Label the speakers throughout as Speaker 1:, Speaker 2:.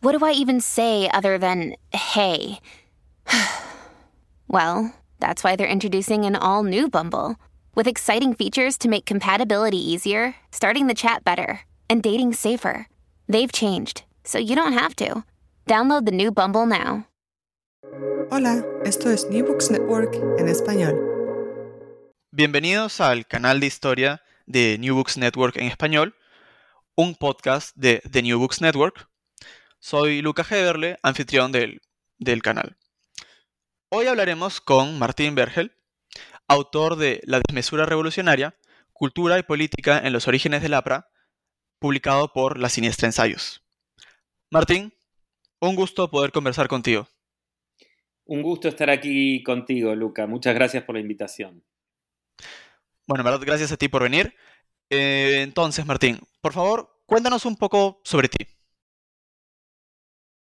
Speaker 1: what do I even say other than hey? well, that's why they're introducing an all new Bumble with exciting features to make compatibility easier, starting the chat better, and dating safer. They've changed, so you don't have to. Download the new Bumble now.
Speaker 2: Hola, esto es New Books Network en español.
Speaker 3: Bienvenidos al canal de historia de New Books Network en español, un podcast de The New Books Network. Soy Lucas Heberle, anfitrión del, del canal. Hoy hablaremos con Martín Bergel, autor de La desmesura revolucionaria, Cultura y Política en los orígenes del APRA, publicado por La Siniestra Ensayos. Martín, un gusto poder conversar contigo.
Speaker 4: Un gusto estar aquí contigo, Luca. Muchas gracias por la invitación.
Speaker 3: Bueno, en verdad, gracias a ti por venir. Eh, entonces, Martín, por favor, cuéntanos un poco sobre ti.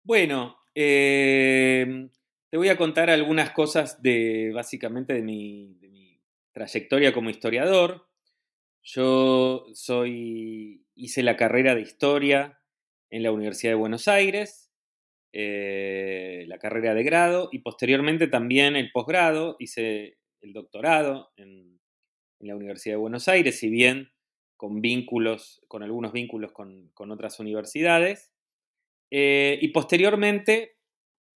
Speaker 4: Bueno, eh, te voy a contar algunas cosas de básicamente de mi, trayectoria como historiador. Yo soy, hice la carrera de historia en la Universidad de Buenos Aires, eh, la carrera de grado y posteriormente también el posgrado, hice el doctorado en, la Universidad de Buenos Aires, si bien con vínculos, con algunos vínculos con otras universidades. Eh, y posteriormente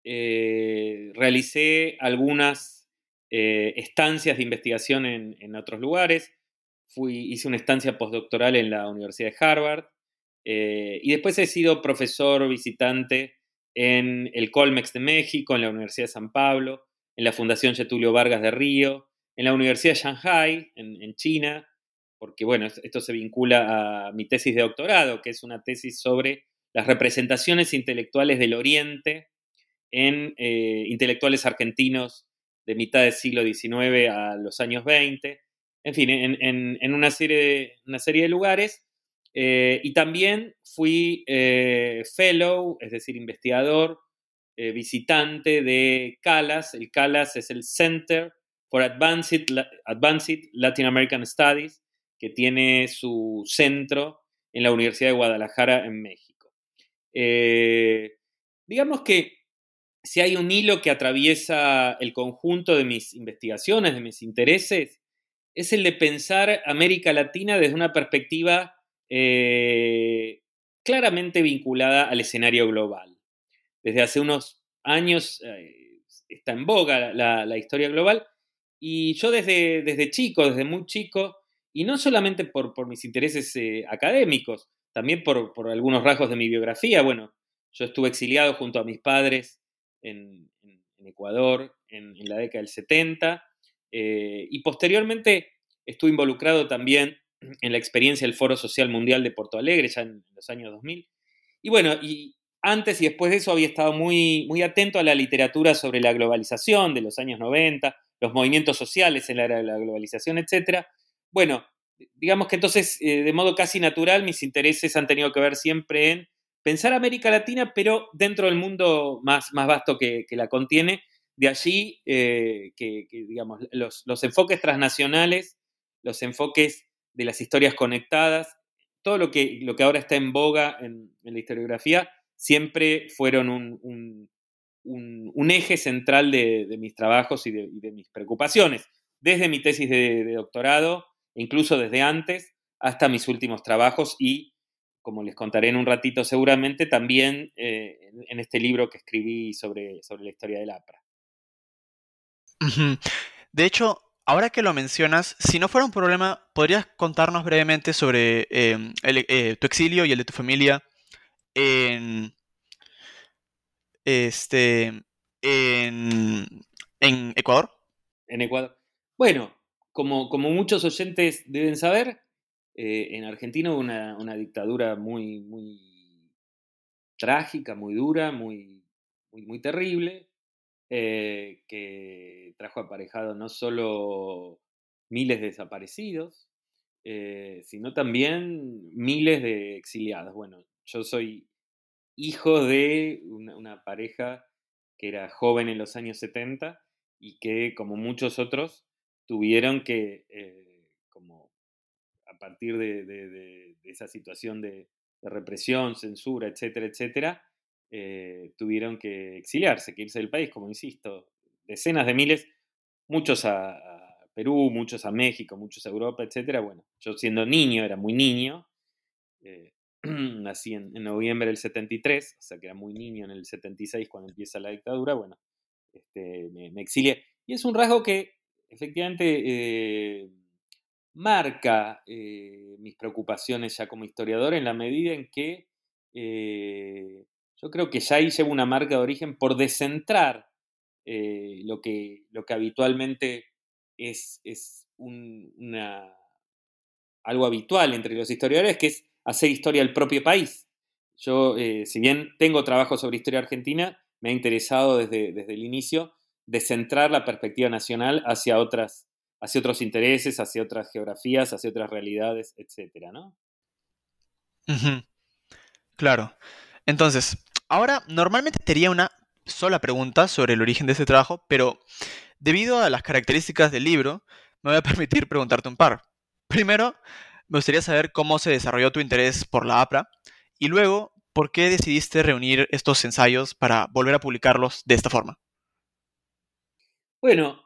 Speaker 4: eh, realicé algunas eh, estancias de investigación en, en otros lugares. Fui, hice una estancia postdoctoral en la Universidad de Harvard y después he sido profesor visitante en el Colmex de México, en la Universidad de San Pablo, en la Fundación Getulio Vargas de Río, en la Universidad de Shanghai, en, en China, porque bueno, esto se vincula a mi tesis de doctorado, que es una tesis sobre las representaciones intelectuales del Oriente en eh, intelectuales argentinos de mitad del siglo XIX a los años 20, en fin, en, en, en una, serie de, una serie de lugares. Eh, y también fui eh, fellow, es decir, investigador, eh, visitante de CALAS. El CALAS es el Center for Advanced, Advanced Latin American Studies, que tiene su centro en la Universidad de Guadalajara, en México. Eh, digamos que si hay un hilo que atraviesa el conjunto de mis investigaciones, de mis intereses, es el de pensar América Latina desde una perspectiva eh, claramente vinculada al escenario global. Desde hace unos años eh, está en boga la, historia global y yo desde, desde chico, desde muy chico, y no solamente por, por mis intereses académicos, también por, algunos rasgos de mi biografía. Bueno, yo estuve exiliado junto a mis padres en, Ecuador en, en, la década del 70 eh, y posteriormente estuve involucrado también en la experiencia del Foro Social Mundial de Porto Alegre, ya en los años 2000. Y bueno, y antes y después de eso había estado muy, muy atento a la literatura sobre la globalización de los años 90, los movimientos sociales en la era de la globalización, etc. Bueno, digamos que entonces, eh, de modo casi natural, mis intereses han tenido que ver siempre en pensar América Latina, pero dentro del mundo más, más vasto que, que la contiene. De allí eh, que, digamos, los, los enfoques transnacionales, los enfoques de las historias conectadas, todo lo que, lo que ahora está en boga en, en la historiografía, siempre fueron un, un, eje central de, de, mis trabajos y de, mis preocupaciones. Desde mi tesis de doctorado, incluso desde antes, hasta mis últimos trabajos y, como les contaré en un ratito seguramente, también eh, en este libro que escribí sobre, sobre la historia del APRA.
Speaker 3: De hecho, ahora que lo mencionas, si no fuera un problema, ¿podrías contarnos brevemente sobre em, eh, tu exilio y el de tu familia en, este, en, Ecuador?
Speaker 4: En Ecuador. Bueno, como, muchos oyentes deben saber, eh, en Argentina hubo una, dictadura muy, muy trágica, muy dura, muy terrible, eh, que trajo aparejado no solo miles de desaparecidos, eh, sino también miles de exiliados. Bueno, yo soy hijo de una, pareja que era joven en los años 70 y que, como muchos otros, tuvieron que, eh, como a partir de, esa situación de, represión, censura, etcétera, etcétera, eh, tuvieron que exiliarse, que irse del país, como insisto, decenas de miles, muchos a, Perú, muchos a México, muchos a Europa, etcétera. Bueno, yo siendo niño, era muy niño, eh, nací en, noviembre del 73, o sea que era muy niño en el 76 cuando empieza la dictadura, bueno, este, me, me, exilié. Y es un rasgo que efectivamente eh, marca eh, mis preocupaciones ya como historiador en la medida en que eh, yo creo que ya ahí llevo una marca de origen por descentrar lo, que, lo que habitualmente es, es una, algo habitual entre los historiadores, que es hacer historia del propio país. Yo, si bien tengo trabajo sobre historia argentina, me ha interesado desde, desde el inicio de centrar la perspectiva nacional hacia, otras, hacia otros intereses, hacia otras geografías, hacia otras realidades, etcétera, ¿no?
Speaker 3: Claro. Entonces, ahora normalmente tenía una sola pregunta sobre el origen de este trabajo, pero debido a las características del libro, me voy a permitir preguntarte un par. Primero, me gustaría saber cómo se desarrolló tu interés por la APRA y luego, ¿por qué decidiste reunir estos ensayos para volver a publicarlos de esta forma?
Speaker 4: Bueno,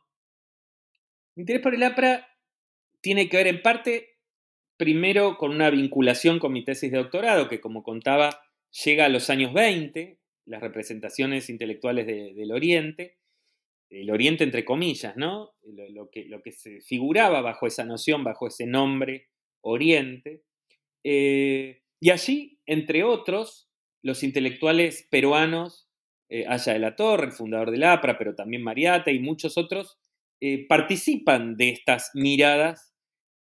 Speaker 4: mi interés por el APRA tiene que ver en parte, primero, con una vinculación con mi tesis de doctorado, que como contaba, llega a los años 20, las representaciones intelectuales del Oriente, el Oriente entre comillas, ¿no? Lo, que, se figuraba bajo esa noción, bajo ese nombre Oriente. Eh, y allí, entre otros, los intelectuales peruanos eh, Aya de la Torre, el fundador del APRA, pero también Mariate y muchos otros, eh, participan de estas miradas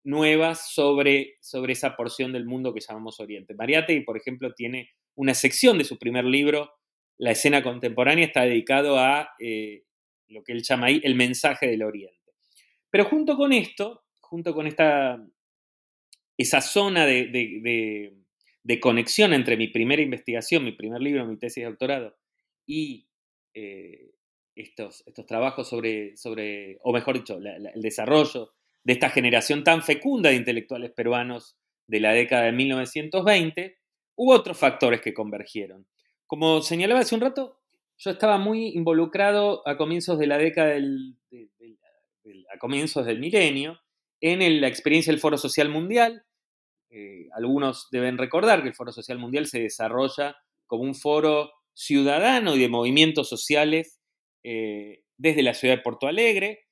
Speaker 4: nuevas sobre, sobre esa porción del mundo que llamamos Oriente. Mariate, por ejemplo, tiene una sección de su primer libro, La escena contemporánea, está dedicado a eh, lo que él llama ahí el mensaje del Oriente. Pero junto con esto, junto con esta, esa zona de, de conexión entre mi primera investigación, mi primer libro, mi tesis de doctorado, y eh, estos, estos trabajos sobre, sobre, o mejor dicho, el desarrollo de esta generación tan fecunda de intelectuales peruanos de la década de 1920, hubo otros factores que convergieron. Como señalaba hace un rato, yo estaba muy involucrado a comienzos de la década del, a comienzos del milenio en la experiencia del Foro Social Mundial. Eh, algunos deben recordar que el Foro Social Mundial se desarrolla como un foro ciudadano y de movimientos sociales eh, desde la ciudad de Porto Alegre.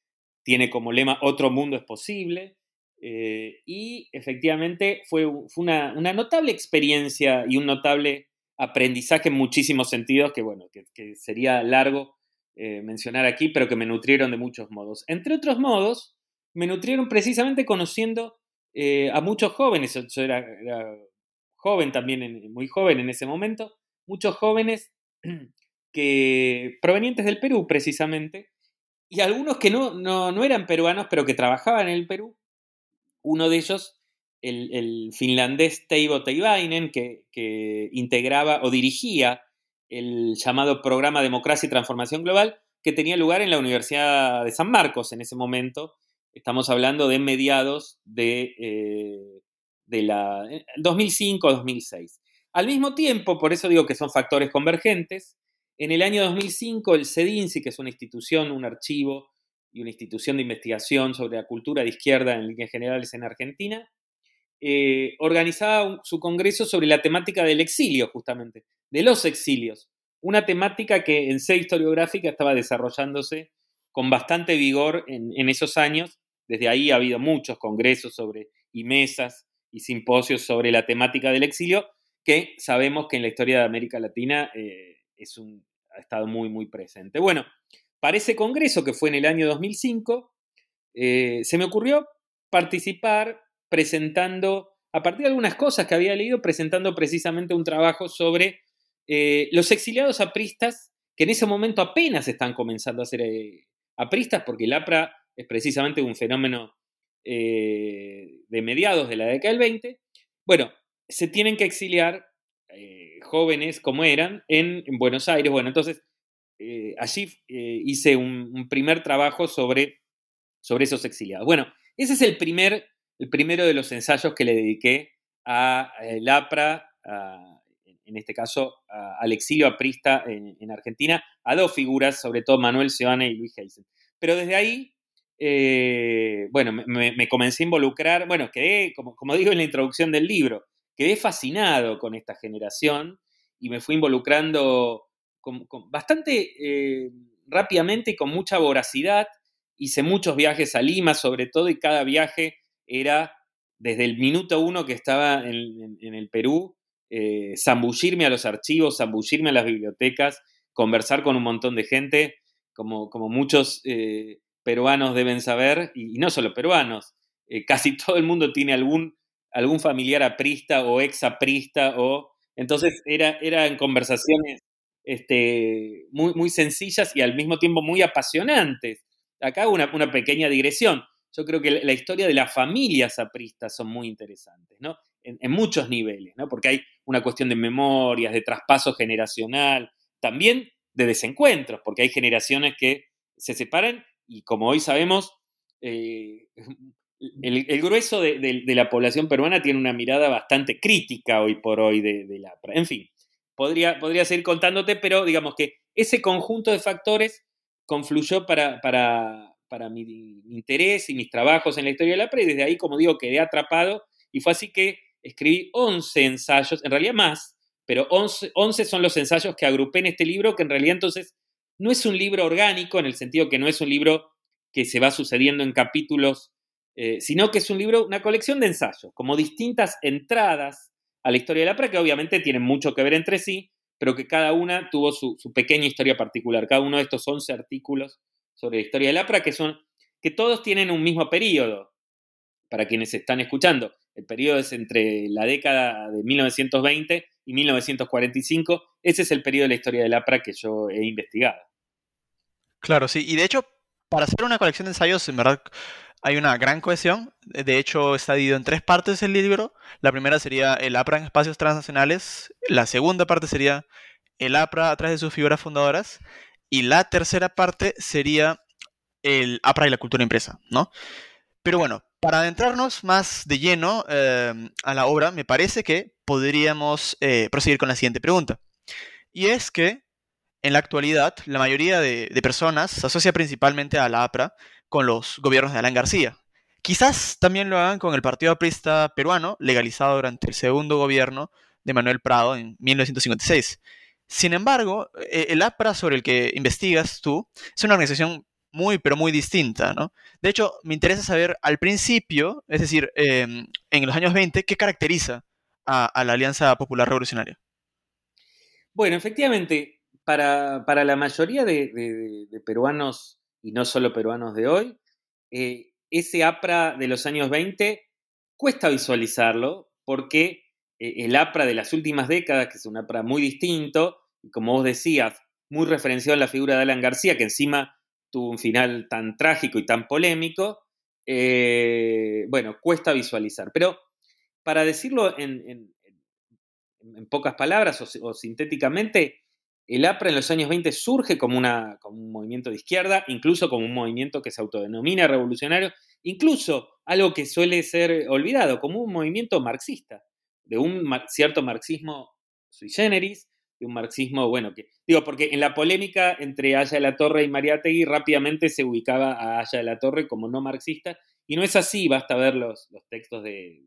Speaker 4: Tiene como lema Otro mundo es posible. Eh, y efectivamente fue, una, notable experiencia y un notable aprendizaje en muchísimos sentidos que, bueno, que, sería largo eh, mencionar aquí, pero que me nutrieron de muchos modos. Entre otros modos, me nutrieron precisamente conociendo a muchos jóvenes. Yo era, joven también, muy joven en ese momento, muchos jóvenes que, provenientes del Perú precisamente, y algunos que no, no, eran peruanos, pero que trabajaban en el Perú. Uno de ellos, el, finlandés Teivo Teivainen, que, que integraba o dirigía el llamado Programa Democracia y Transformación Global, que tenía lugar en la Universidad de San Marcos en ese momento. Estamos hablando de mediados de, eh, de la 2005-2006. Al mismo tiempo, por eso digo que son factores convergentes, en el año 2005 el CEDINSI, que es una institución, un archivo y una institución de investigación sobre la cultura de izquierda en líneas generales en Argentina, eh, organizaba su congreso sobre la temática del exilio, justamente, de los exilios. Una temática que en C historiográfica estaba desarrollándose con bastante vigor en, esos años. Desde ahí ha habido muchos congresos sobre, y mesas y simposios sobre la temática del exilio, que sabemos que en la historia de América Latina eh, es un, ha estado muy, muy presente. Bueno, para ese congreso, que fue en el año 2005, eh, se me ocurrió participar presentando, a partir de algunas cosas que había leído, presentando precisamente un trabajo sobre eh, los exiliados apristas, que en ese momento apenas están comenzando a ser apristas, porque el APRA es precisamente un fenómeno de mediados de la década del 20. Bueno, se tienen que exiliar jóvenes como eran en, en, Buenos Aires. Bueno, entonces allí hice un, primer trabajo sobre sobre esos exiliados. Bueno, ese es el, primer, el primero de los ensayos que le dediqué a el APRA, en este caso al exilio aprista en, en, Argentina, a dos figuras, sobre todo Manuel Seoane y Luis Heisen. Pero desde ahí, eh, bueno, me, comencé a involucrar, bueno, quedé, como, como digo en la introducción del libro, quedé fascinado con esta generación y me fui involucrando con, bastante eh, rápidamente y con mucha voracidad. Hice muchos viajes a Lima, sobre todo, y cada viaje era desde el minuto uno que estaba en, el Perú, eh, zambullirme a los archivos, zambullirme a las bibliotecas, conversar con un montón de gente, como, como muchos eh, peruanos deben saber, y, no solo peruanos, casi todo el mundo tiene algún, algún familiar aprista o ex aprista, o, entonces era, eran conversaciones este, muy, muy sencillas y al mismo tiempo muy apasionantes acá una, pequeña digresión. Yo creo que la, historia de las familias apristas son muy interesantes, ¿no? En, muchos niveles, ¿no? Porque hay una cuestión de memorias, de traspaso generacional, también de desencuentros, porque hay generaciones que se separan y como hoy sabemos, eh, el, grueso de, la población peruana tiene una mirada bastante crítica hoy por hoy de, la... En fin, podría, podría seguir contándote, pero digamos que ese conjunto de factores confluyó para, para, mi interés y mis trabajos en la historia de la pre, y desde ahí, como digo, quedé atrapado y fue así que escribí 11 ensayos, en realidad más, pero 11, 11 son los ensayos que agrupé en este libro, que en realidad entonces no es un libro orgánico, en el sentido que no es un libro que se va sucediendo en capítulos, eh, sino que es un libro, una colección de ensayos, como distintas entradas a la historia de la pre, que obviamente tienen mucho que ver entre sí, pero que cada una tuvo su, pequeña historia particular. Cada uno de estos 11 artículos sobre la historia del APRA, que, son, que todos tienen un mismo periodo, para quienes están escuchando. El periodo es entre la década de 1920 y 1945. Ese es el periodo de la historia del APRA que yo he investigado.
Speaker 3: Claro, sí. Y de hecho, para hacer una colección de ensayos, en verdad, hay una gran cohesión. De hecho, está dividido en tres partes el libro. La primera sería el APRA en espacios transnacionales. La segunda parte sería el APRA a través de sus figuras fundadoras. Y la tercera parte sería el APRA y la cultura impresa, ¿no? Pero bueno, para adentrarnos más de lleno em, a la obra, me parece que podríamos eh, proseguir con la siguiente pregunta. Y es que, en la actualidad, la mayoría de, de personas se asocia principalmente a la APRA con los gobiernos de Alan García. Quizás también lo hagan con el Partido Aprista peruano, legalizado durante el segundo gobierno de Manuel Prado en 1956. Sin embargo, e-, el APRA sobre el que investigas tú es una organización muy, pero muy distinta, ¿no? De hecho, me interesa saber al principio, es decir, em, en los años 20, qué caracteriza a, la Alianza Popular Revolucionaria.
Speaker 4: Bueno, efectivamente, para, la mayoría de peruanos y no solo peruanos de hoy, eh, ese APRA de los años 20 cuesta visualizarlo porque eh, el APRA de las últimas décadas, que es un APRA muy distinto, como vos decías, muy referenciado en la figura de Alan García, que encima tuvo un final tan trágico y tan polémico, eh, bueno, cuesta visualizar. Pero para decirlo en, pocas palabras o sintéticamente, el APRA en los años 20 surge como, una, un movimiento de izquierda, incluso como un movimiento que se autodenomina revolucionario, incluso algo que suele ser olvidado, como un movimiento marxista, de un cierto marxismo sui generis, de un marxismo, bueno, que digo, porque en la polémica entre Aya de la Torre y Mariátegui rápidamente se ubicaba a Aya de la Torre como no marxista, y no es así, basta ver los, los textos de,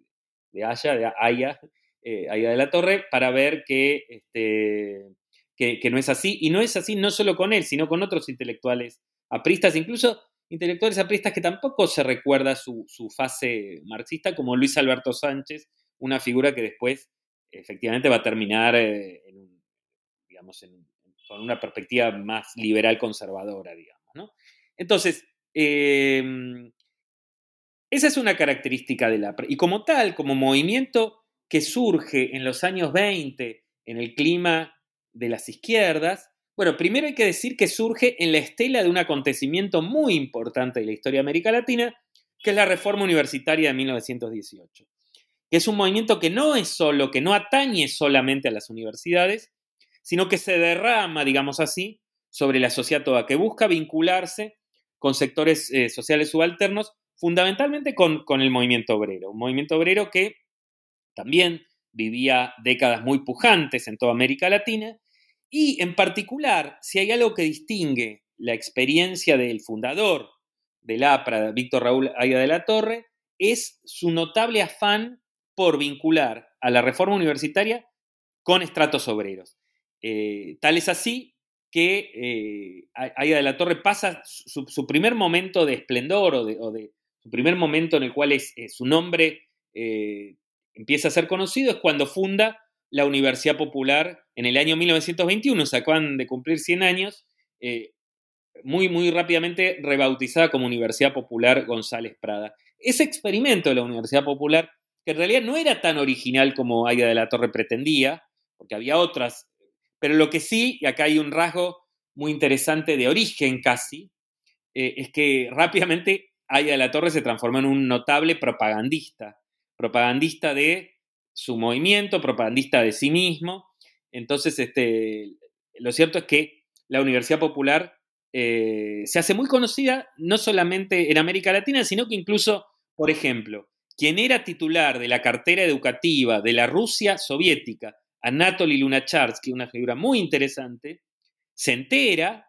Speaker 4: de Aya, de Aya, eh, de la Torre, para ver que, este, que, no es así. Y no es así no solo con él, sino con otros intelectuales apristas, incluso intelectuales apristas que tampoco se recuerda su, fase marxista, como Luis Alberto Sánchez, una figura que después efectivamente va a terminar eh, digamos, con una perspectiva más liberal conservadora, digamos. ¿no? Entonces, em, esa es una característica de la... Y como tal, como movimiento que surge en los años 20, en el clima de las izquierdas, bueno, primero hay que decir que surge en la estela de un acontecimiento muy importante de la historia de América Latina, que es la reforma universitaria de 1918, que es un movimiento que no es solo, que no atañe solamente a las universidades, sino que se derrama, digamos así, sobre la sociedad toda, que busca vincularse con sectores eh, sociales subalternos, fundamentalmente con, con el movimiento obrero, un movimiento obrero que también vivía décadas muy pujantes en toda América Latina, y en particular, si hay algo que distingue la experiencia del fundador del APRA, Víctor Raúl Aya de la Torre, es su notable afán por vincular a la reforma universitaria con estratos obreros. Eh, tal es así que eh, Aya de la Torre pasa su, primer momento de esplendor o de, su primer momento en el cual es, su nombre eh, empieza a ser conocido es cuando funda la Universidad Popular en el año 1921, se de cumplir 100 años, eh, muy, muy rápidamente rebautizada como Universidad Popular González Prada. Ese experimento de la Universidad Popular, que en realidad no era tan original como Aya de la Torre pretendía, porque había otras, pero lo que sí, y acá hay un rasgo muy interesante de origen casi, eh, es que rápidamente Aya de la Torre se transformó en un notable propagandista, propagandista de su movimiento, propagandista de sí mismo. Entonces, este, lo cierto es que la Universidad Popular eh, se hace muy conocida no solamente en América Latina, sino que incluso, por ejemplo, quien era titular de la cartera educativa de la Rusia soviética, Anatoly Lunacharsky, una figura muy interesante, se entera,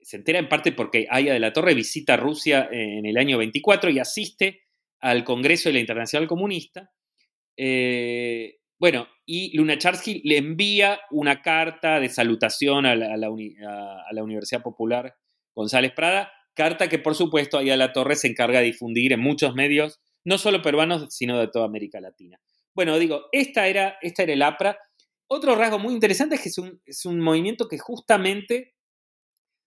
Speaker 4: se entera en parte porque Aya de la Torre visita Rusia en el año 24 y asiste al Congreso de la Internacional Comunista, eh, bueno, y Lunacharsky le envía una carta de salutación a la, Universidad Popular González Prada, carta que por supuesto ahí a la Torre se encarga de difundir en muchos medios, no solo peruanos, sino de toda América Latina. Bueno, digo, esta era, esta era el APRA. Otro rasgo muy interesante es que es un, es un movimiento que justamente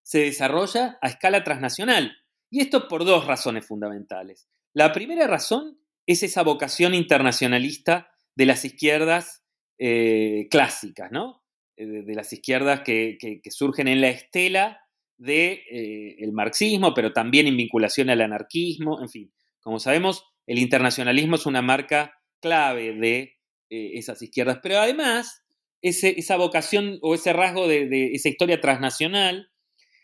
Speaker 4: se desarrolla a escala transnacional. Y esto por dos razones fundamentales. La primera razón es esa vocación internacionalista de las izquierdas eh, clásicas, ¿no? Eh, de, las izquierdas que, surgen en la estela del de, eh, marxismo, pero también en vinculación al anarquismo, en fin. Como sabemos, el internacionalismo es una marca clave de esas izquierdas, pero además esa vocación o ese rasgo de, esa historia transnacional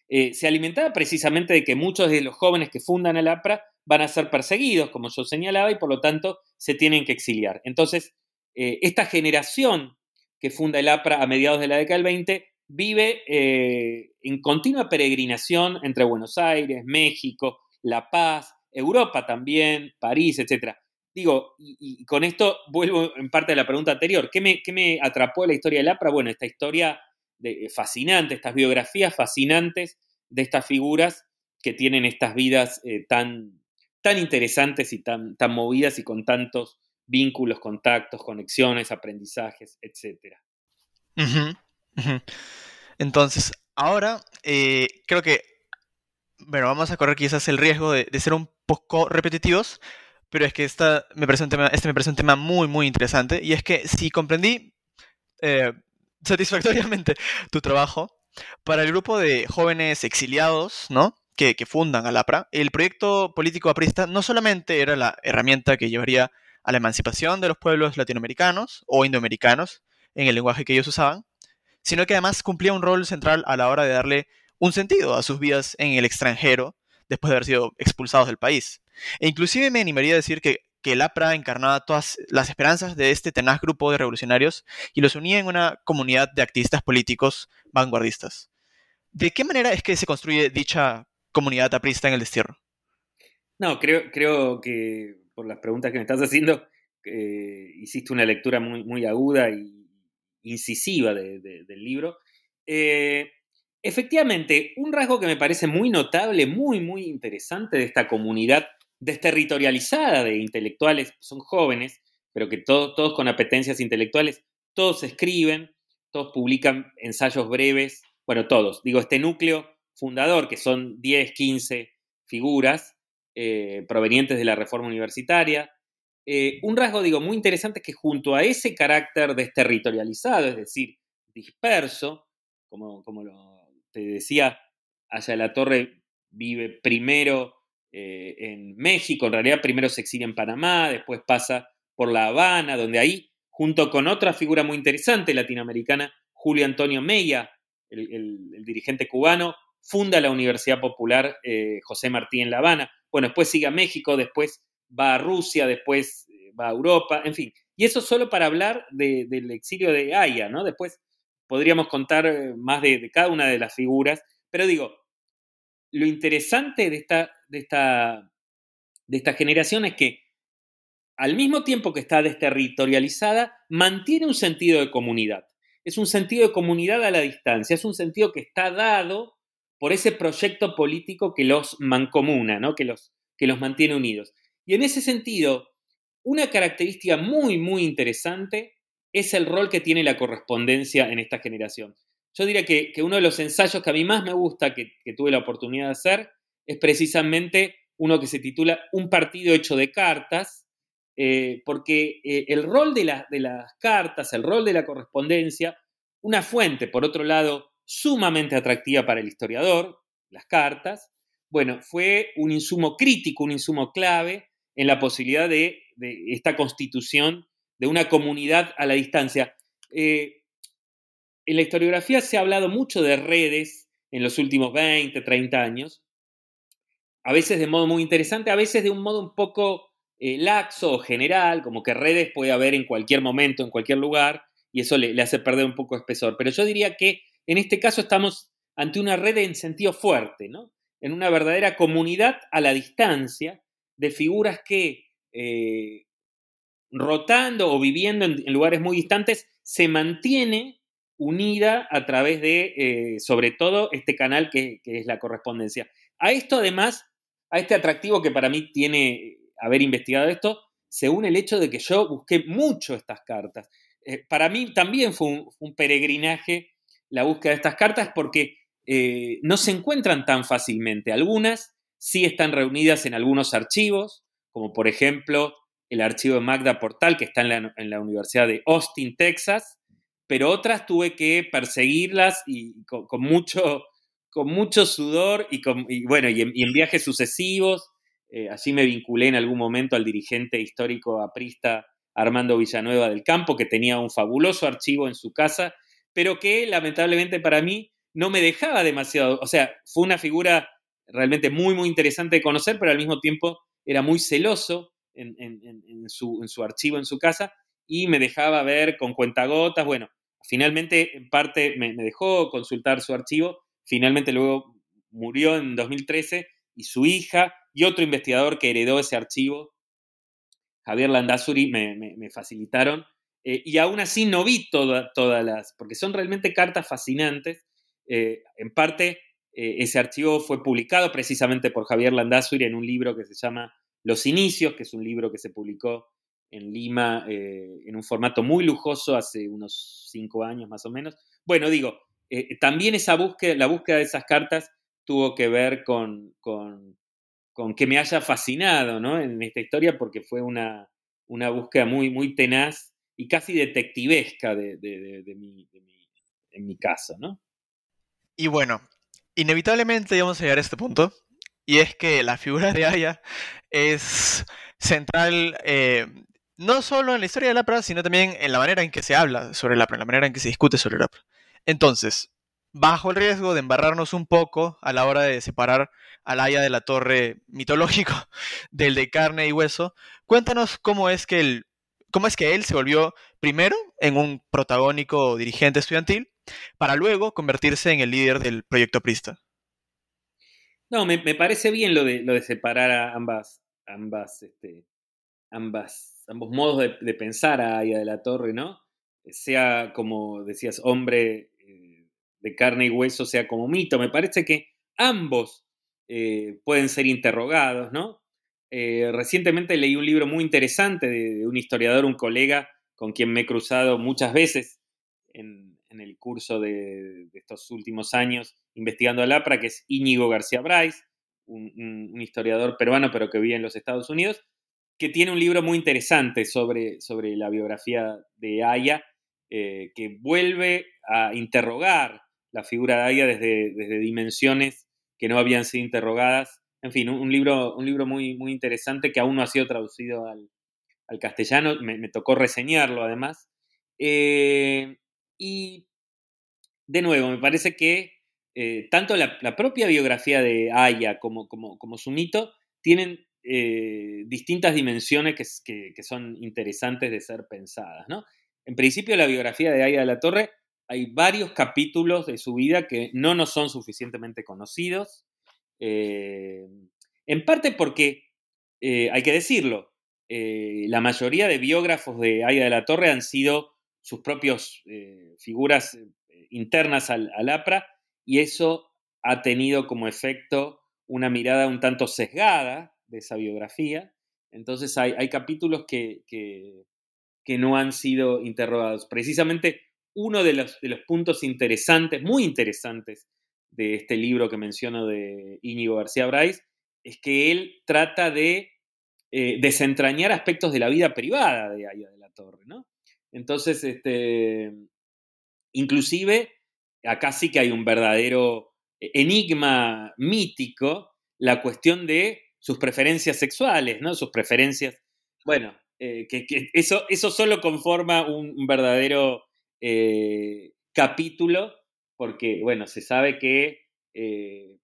Speaker 4: se alimentaba precisamente de que muchos de los jóvenes que fundan el APRA van a ser perseguidos, como yo señalaba, y por lo tanto se tienen que exiliar. Entonces, eh, esta generación que funda el APRA a mediados de la década del 20 vive eh, en continua peregrinación entre Buenos Aires, México, La Paz, Europa también, París, etc. Digo, y, con esto vuelvo en parte a la pregunta anterior, ¿qué me, me atrapó la historia del APRA? Bueno, esta historia de, fascinante, estas biografías fascinantes de estas figuras que tienen estas vidas eh, tan, tan interesantes y tan, tan movidas y con tantos vínculos, contactos, conexiones, aprendizajes, etc.
Speaker 3: Entonces, ahora eh, creo que, bueno, vamos a correr quizás el riesgo de, ser un poco repetitivos, pero es que me parece un tema, este me parece un tema muy, muy interesante, y es que si comprendí eh, satisfactoriamente tu trabajo, para el grupo de jóvenes exiliados, ¿no? Que, fundan al APRA, el proyecto político aprista no solamente era la herramienta que llevaría a la emancipación de los pueblos latinoamericanos o indoamericanos en el lenguaje que ellos usaban, sino que además cumplía un rol central a la hora de darle un sentido a sus vidas en el extranjero después de haber sido expulsados del país. E inclusive me animaría a decir que, que el APRA encarnaba todas las esperanzas de este tenaz grupo de revolucionarios y los unía en una comunidad de activistas políticos vanguardistas. ¿De qué manera es que se construye dicha comunidad aprista en el destierro?
Speaker 4: No, creo, creo que por las preguntas que me estás haciendo, eh, hiciste una lectura muy, muy aguda y incisiva del libro. Eh, efectivamente, un rasgo que me parece muy notable, muy, muy interesante de esta comunidad desterritorializada de intelectuales, son jóvenes, pero que todos con apetencias intelectuales, todos escriben, todos publican ensayos breves, bueno, todos, digo, este núcleo fundador, que son 10, 15 figuras eh, provenientes de la reforma universitaria. Eh, un rasgo, digo, muy interesante es que junto a ese carácter desterritorializado, es decir, disperso, como, como te decía, Allá la Torre vive primero eh, en México, en realidad primero se exilia en Panamá, después pasa por La Habana, donde ahí, junto con otra figura muy interesante latinoamericana, Julio Antonio Meya, el dirigente cubano, funda la Universidad Popular eh, José Martí en La Habana. Bueno, después sigue a México, después va a Rusia, después eh, va a Europa, en fin. Y eso solo para hablar del exilio de Haya, ¿no? Después podríamos contar eh, más de, cada una de las figuras, pero digo, lo interesante de esta, de esta, de esta generación es que al mismo tiempo que está desterritorializada, mantiene un sentido de comunidad. Es un sentido de comunidad a la distancia, es un sentido que está dado por ese proyecto político que los mancomuna, ¿no? que, los, que los mantiene unidos. Y en ese sentido, una característica muy, muy interesante es el rol que tiene la correspondencia en esta generación. Yo diría que, uno de los ensayos que a mí más me gusta, que, tuve la oportunidad de hacer, es precisamente uno que se titula Un partido hecho de cartas, eh, porque eh, el rol de, de las cartas, el rol de la correspondencia, una fuente, por otro lado, sumamente atractiva para el historiador, las cartas, bueno, fue un insumo crítico, un insumo clave en la posibilidad de, esta constitución de una comunidad a la distancia. Eh, en la historiografía se ha hablado mucho de redes en los últimos 20, 30 años, a veces de modo muy interesante, a veces de un modo un poco eh, laxo o general, como que redes puede haber en cualquier momento, en cualquier lugar, y eso le, le hace perder un poco de espesor. Pero yo diría que en este caso estamos ante una red en sentido fuerte, ¿no? En una verdadera comunidad a la distancia de figuras que, eh, rotando o viviendo en, lugares muy distantes, se mantiene unida a través de, eh, sobre todo, este canal que, es la correspondencia. A esto, además, a este atractivo que para mí tiene haber investigado esto, se une el hecho de que yo busqué mucho estas cartas. Eh, para mí también fue un peregrinaje la búsqueda de estas cartas porque eh, no se encuentran tan fácilmente. Algunas sí están reunidas en algunos archivos, como por ejemplo el archivo de Magda Portal, que está en la, Universidad de Austin, Texas, pero otras tuve que perseguirlas y con, mucho, con mucho sudor y, bueno, y en, viajes sucesivos. Eh, allí me vinculé en algún momento al dirigente histórico aprista Armando Villanueva del Campo, que tenía un fabuloso archivo en su casa pero que lamentablemente para mí no me dejaba demasiado. O sea, fue una figura realmente muy, muy interesante de conocer, pero al mismo tiempo era muy celoso en, su, archivo, en su casa, y me dejaba ver con cuentagotas. Bueno, finalmente, en parte, me, dejó consultar su archivo. Finalmente, luego murió en 2013 y su hija y otro investigador que heredó ese archivo, Javier Landazuri, me facilitaron eh, y aún así no vi todas las, porque son realmente cartas fascinantes. Eh, en parte, eh, ese archivo fue publicado precisamente por Javier Landazuri en un libro que se llama Los Inicios, que es un libro que se publicó en Lima en un formato muy lujoso hace unos cinco años más o menos. Bueno, digo, también esa búsqueda, la búsqueda de esas cartas tuvo que ver con, con, con que me haya fascinado ¿no? en esta historia porque fue una, una búsqueda muy, muy tenaz y casi detectivesca de, mi, en mi caso, ¿no?
Speaker 3: Y bueno, inevitablemente vamos a llegar a este punto, y es que la figura de Aya es central eh, no solo en la historia de la sino también en la manera en que se habla sobre la en la manera en que se discute sobre la Entonces, bajo el riesgo de embarrarnos un poco a la hora de separar al Aya de la torre mitológico del de carne y hueso, cuéntanos cómo es que el cómo es que él se volvió primero en un protagónico dirigente estudiantil para luego convertirse en el líder del proyecto Prista.
Speaker 4: No, me, parece bien lo de, separar a ambas, ambas, este, ambas ambos modos de, pensar a Aya de la Torre, ¿no? Sea como decías, hombre eh, de carne y hueso, sea como mito. Me parece que ambos eh, pueden ser interrogados, ¿no? Eh, recientemente leí un libro muy interesante de, un historiador, un colega con quien me he cruzado muchas veces en, el curso de, estos últimos años investigando al APRA, que es Íñigo García Bryce, un, historiador peruano pero que vive en los Estados Unidos, que tiene un libro muy interesante sobre, sobre la biografía de Aya, eh, que vuelve a interrogar la figura de Aya desde, desde dimensiones que no habían sido interrogadas. En fin, un, libro, un libro muy, muy interesante que aún no ha sido traducido al, castellano, me, tocó reseñarlo además. Eh, y de nuevo, me parece que eh, tanto la, propia biografía de Aya como, como, su mito tienen eh, distintas dimensiones que, son interesantes de ser pensadas. ¿no? En principio, la biografía de Aya de la Torre, hay varios capítulos de su vida que no nos son suficientemente conocidos. Eh, en parte porque, eh, hay que decirlo, la mayoría de biógrafos de Aya de la Torre han sido sus propias figuras internas al, al APRA y eso ha tenido como efecto una mirada un tanto sesgada de esa biografía. Entonces hay, capítulos que, no han sido interrogados. Precisamente uno de los, de los, puntos interesantes, muy interesantes, de este libro que menciono de Íñigo García Bryce, es que él trata de eh, desentrañar aspectos de la vida privada de Aya de la Torre, ¿no? Entonces, este, inclusive, acá sí que hay un verdadero enigma mítico, la cuestión de sus preferencias sexuales, ¿no? Sus preferencias. Bueno, eh, que, eso, eso solo conforma un, verdadero eh, capítulo, porque, bueno, se sabe que eh,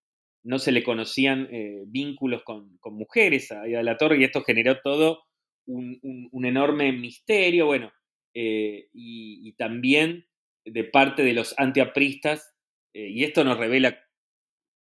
Speaker 4: no se le conocían vínculos con, mujeres a, la torre y esto generó todo un, enorme misterio, bueno, y, y, también de parte de los antiapristas, y esto nos revela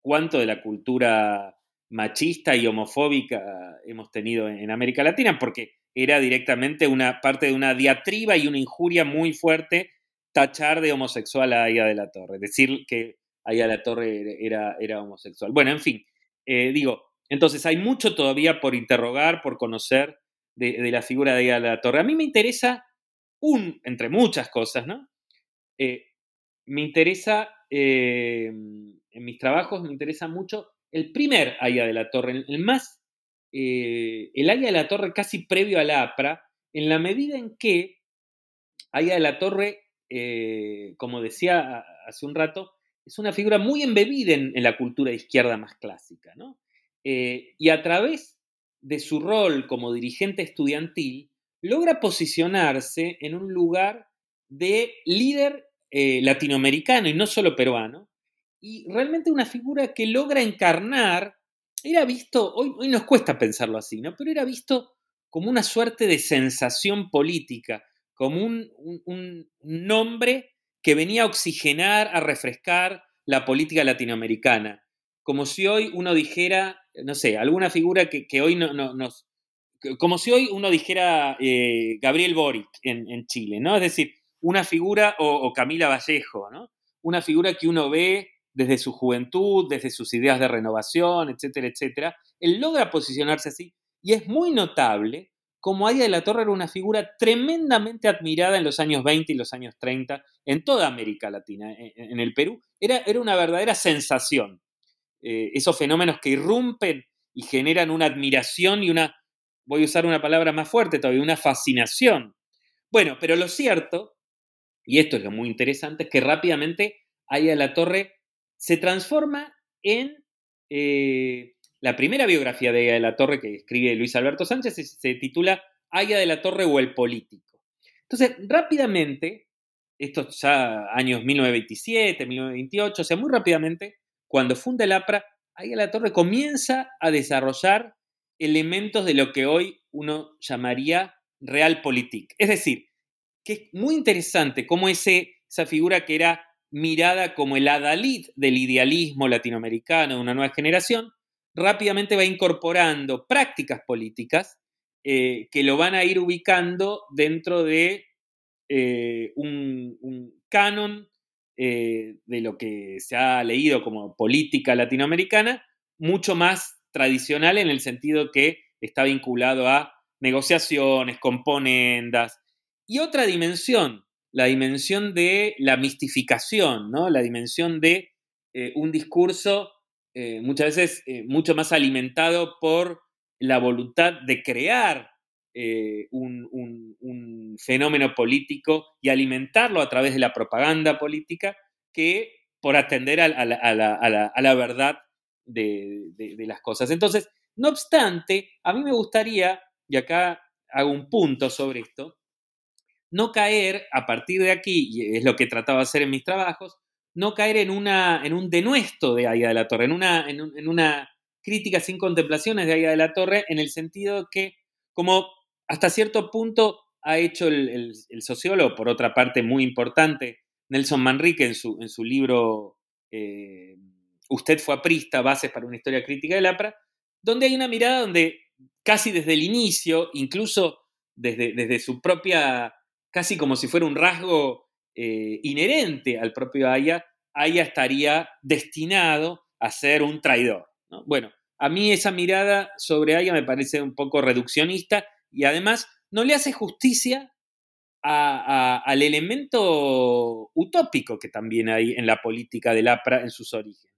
Speaker 4: cuánto de la cultura machista y homofóbica hemos tenido en América Latina, porque era directamente una parte de una diatriba y una injuria muy fuerte tachar de homosexual a Aya de la Torre, decir que Aya de la Torre era, era homosexual. Bueno, en fin, eh, digo, entonces hay mucho todavía por interrogar, por conocer de, la figura de Aya de la Torre. A mí me interesa un, entre muchas cosas, ¿no? Eh, me interesa, eh, en mis trabajos me interesa mucho el primer Aya de la Torre, el más, el Aya de la Torre casi previo a la APRA, en la medida en que Aya de la Torre, eh, como decía hace un rato, es una figura muy embebida en, la cultura de izquierda más clásica, ¿no? Eh, y a través de su rol como dirigente estudiantil, logra posicionarse en un lugar de líder latinoamericano y no solo peruano, y realmente una figura que logra encarnar, era visto, hoy, hoy nos cuesta pensarlo así, ¿no? Pero era visto como una suerte de sensación política, como un, nombre que venía a oxigenar, a refrescar la política latinoamericana. Como si hoy uno dijera, no sé, alguna figura que, hoy no, nos... Como si hoy uno dijera eh, Gabriel Boric en, Chile, ¿no? Es decir, una figura, o, o Camila Vallejo, ¿no? Una figura que uno ve desde su juventud, desde sus ideas de renovación, etcétera, etcétera, él logra posicionarse así y es muy notable como Aya de la Torre era una figura tremendamente admirada en los años 20 y los años 30 en toda América Latina, en, el Perú. Era, era, una verdadera sensación. Eh, esos fenómenos que irrumpen y generan una admiración y una, voy a usar una palabra más fuerte todavía, una fascinación. Bueno, pero lo cierto, y esto es lo muy interesante, es que rápidamente Aya de la Torre se transforma en eh, la primera biografía de Aya de la Torre que escribe Luis Alberto Sánchez, se, titula Aya de la Torre o el político. Entonces, rápidamente, estos ya años 1927, 1928, o sea, muy rápidamente, cuando funda el APRA, Aya de la Torre comienza a desarrollar elementos de lo que hoy uno llamaría realpolitik. Es decir, que es muy interesante cómo ese, esa figura que era mirada como el adalid del idealismo latinoamericano de una nueva generación, rápidamente va incorporando prácticas políticas eh, que lo van a ir ubicando dentro de eh, un, canon de lo que se ha leído como política latinoamericana, mucho más tradicional en el sentido que está vinculado a negociaciones, componendas, y otra dimensión, la dimensión de la mistificación, ¿no? la dimensión de un discurso muchas veces mucho más alimentado por la voluntad de crear eh, un, fenómeno político y alimentarlo a través de la propaganda política que por atender a, la, verdad de, las cosas. Entonces, no obstante, a mí me gustaría, y acá hago un punto sobre esto, no caer a partir de aquí, y es lo que trataba de hacer en mis trabajos, no caer en, una, en un denuesto de Aya de la Torre, en una, en una críticas sin contemplaciones de Aya de la Torre, en el sentido que, como hasta cierto punto ha hecho el, sociólogo, por otra parte muy importante, Nelson Manrique en su, en su libro eh, Usted fue aprista, Bases para una historia crítica del APRA, donde hay una mirada donde casi desde el inicio, incluso desde, desde su propia, casi como si fuera un rasgo eh, inherente al propio Aya, Aya estaría destinado a ser un traidor. Bueno, a mí esa mirada sobre Aya me parece un poco reduccionista y además no le hace justicia al elemento utópico que también hay en la política del APRA en sus orígenes,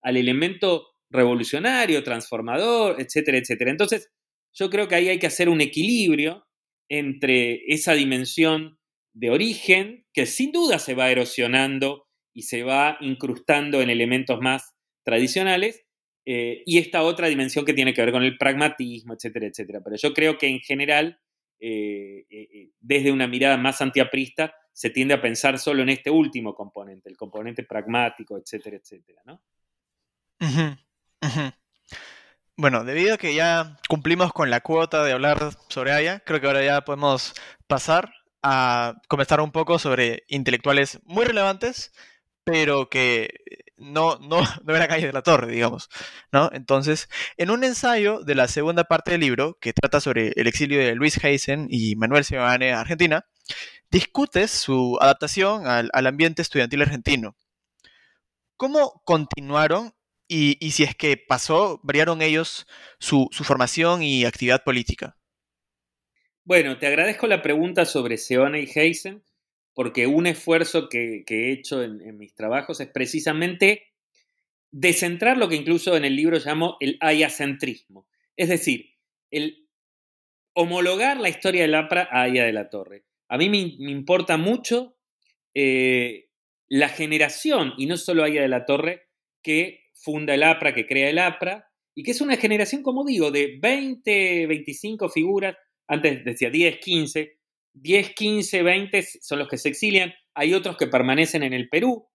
Speaker 4: al elemento revolucionario, transformador, etcétera, etcétera. Entonces, yo creo que ahí hay que hacer un equilibrio entre esa dimensión de origen, que sin duda se va erosionando y se va incrustando en elementos más tradicionales, eh, y esta otra dimensión que tiene que ver con el pragmatismo, etcétera, etcétera. Pero yo creo que en general, eh, eh, desde una mirada más antiaprista, se tiende a pensar solo en este último componente, el componente pragmático, etcétera, etcétera, ¿no?
Speaker 3: Bueno, debido a que ya cumplimos con la cuota de hablar sobre Aya, creo que ahora ya podemos pasar a comentar un poco sobre intelectuales muy relevantes, pero que no, no, no era calle de la torre, digamos, ¿no? Entonces, en un ensayo de la segunda parte del libro, que trata sobre el exilio de Luis Heisen y Manuel Sebane en Argentina, discutes su adaptación al, ambiente estudiantil argentino. ¿Cómo continuaron y, si es que pasó, variaron ellos su, formación y actividad política?
Speaker 4: Bueno, te agradezco la pregunta sobre Seone y Heisen, porque un esfuerzo que, he hecho en, mis trabajos es precisamente descentrar lo que incluso en el libro llamo el ayacentrismo, es decir, el homologar la historia del APRA a Aya de la Torre. A mí me, importa mucho eh, la generación, y no solo Aya de la Torre, que funda el APRA, que crea el APRA, y que es una generación, como digo, de 20, 25 figuras, antes decía 10, 15, 10, 15, 20 son los que se exilian. Hay otros que permanecen en el Perú,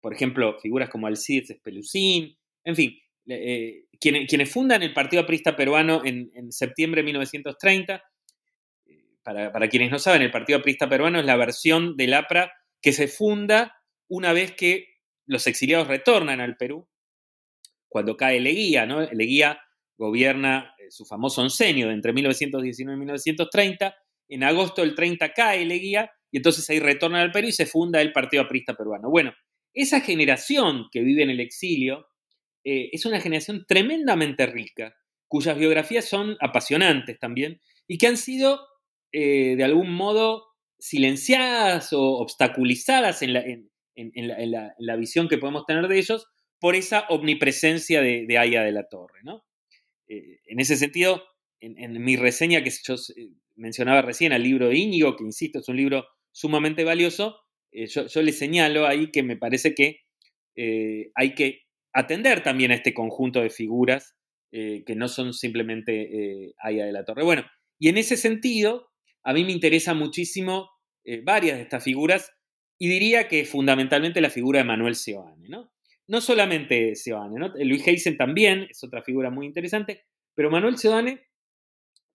Speaker 4: por ejemplo, figuras como Alcides Espelucín, en fin, eh, quienes, fundan el Partido Aprista Peruano en, septiembre de 1930. Eh, para, para, quienes no saben, el Partido Aprista Peruano es la versión del APRA que se funda una vez que los exiliados retornan al Perú, cuando cae Leguía, ¿no? Leguía gobierna eh, su famoso oncenio de entre 1919 y 1930, en agosto del 30 cae Leguía y entonces ahí retorna al Perú y se funda el Partido Aprista Peruano. Bueno, esa generación que vive en el exilio eh, es una generación tremendamente rica, cuyas biografías son apasionantes también y que han sido eh, de algún modo silenciadas o obstaculizadas en la, visión que podemos tener de ellos por esa omnipresencia de, de Aya de la Torre. ¿no? Eh, en ese sentido, en, mi reseña que yo mencionaba recién al libro de Íñigo, que insisto, es un libro sumamente valioso, eh, yo, le señalo ahí que me parece que eh, hay que atender también a este conjunto de figuras eh, que no son simplemente Aya de la Torre. Bueno, y en ese sentido, a mí me interesa muchísimo varias de estas figuras y diría que fundamentalmente la figura de Manuel Seoane, ¿no? No solamente Seoane, ¿no? Luis Heisen también es otra figura muy interesante, pero Manuel Seoane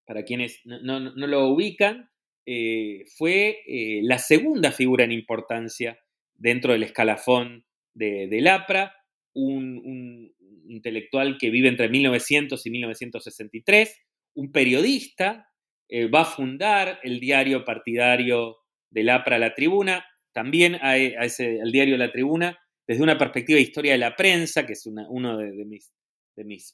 Speaker 4: para quienes no, lo ubican, eh, fue eh, la segunda figura en importancia dentro del escalafón de, del APRA, un, intelectual que vive entre 1900 y 1963, un periodista eh, va a fundar el diario partidario del APRA La Tribuna, también a, diario La Tribuna, desde una perspectiva de historia de la prensa, que es una uno de, mis,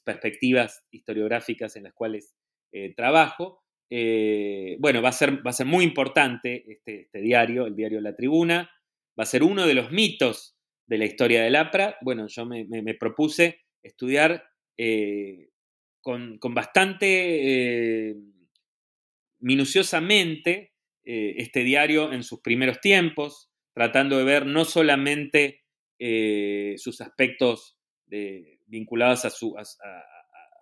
Speaker 4: perspectivas historiográficas en las cuales eh, trabajo. Eh, bueno, va a, ser, va a ser muy importante este, este, diario, el diario La Tribuna, va a ser uno de los mitos de la historia del APRA. Bueno, yo me, propuse estudiar con, con, bastante minuciosamente eh, este diario en sus primeros tiempos, tratando de ver no solamente eh, sus aspectos vinculados a, su,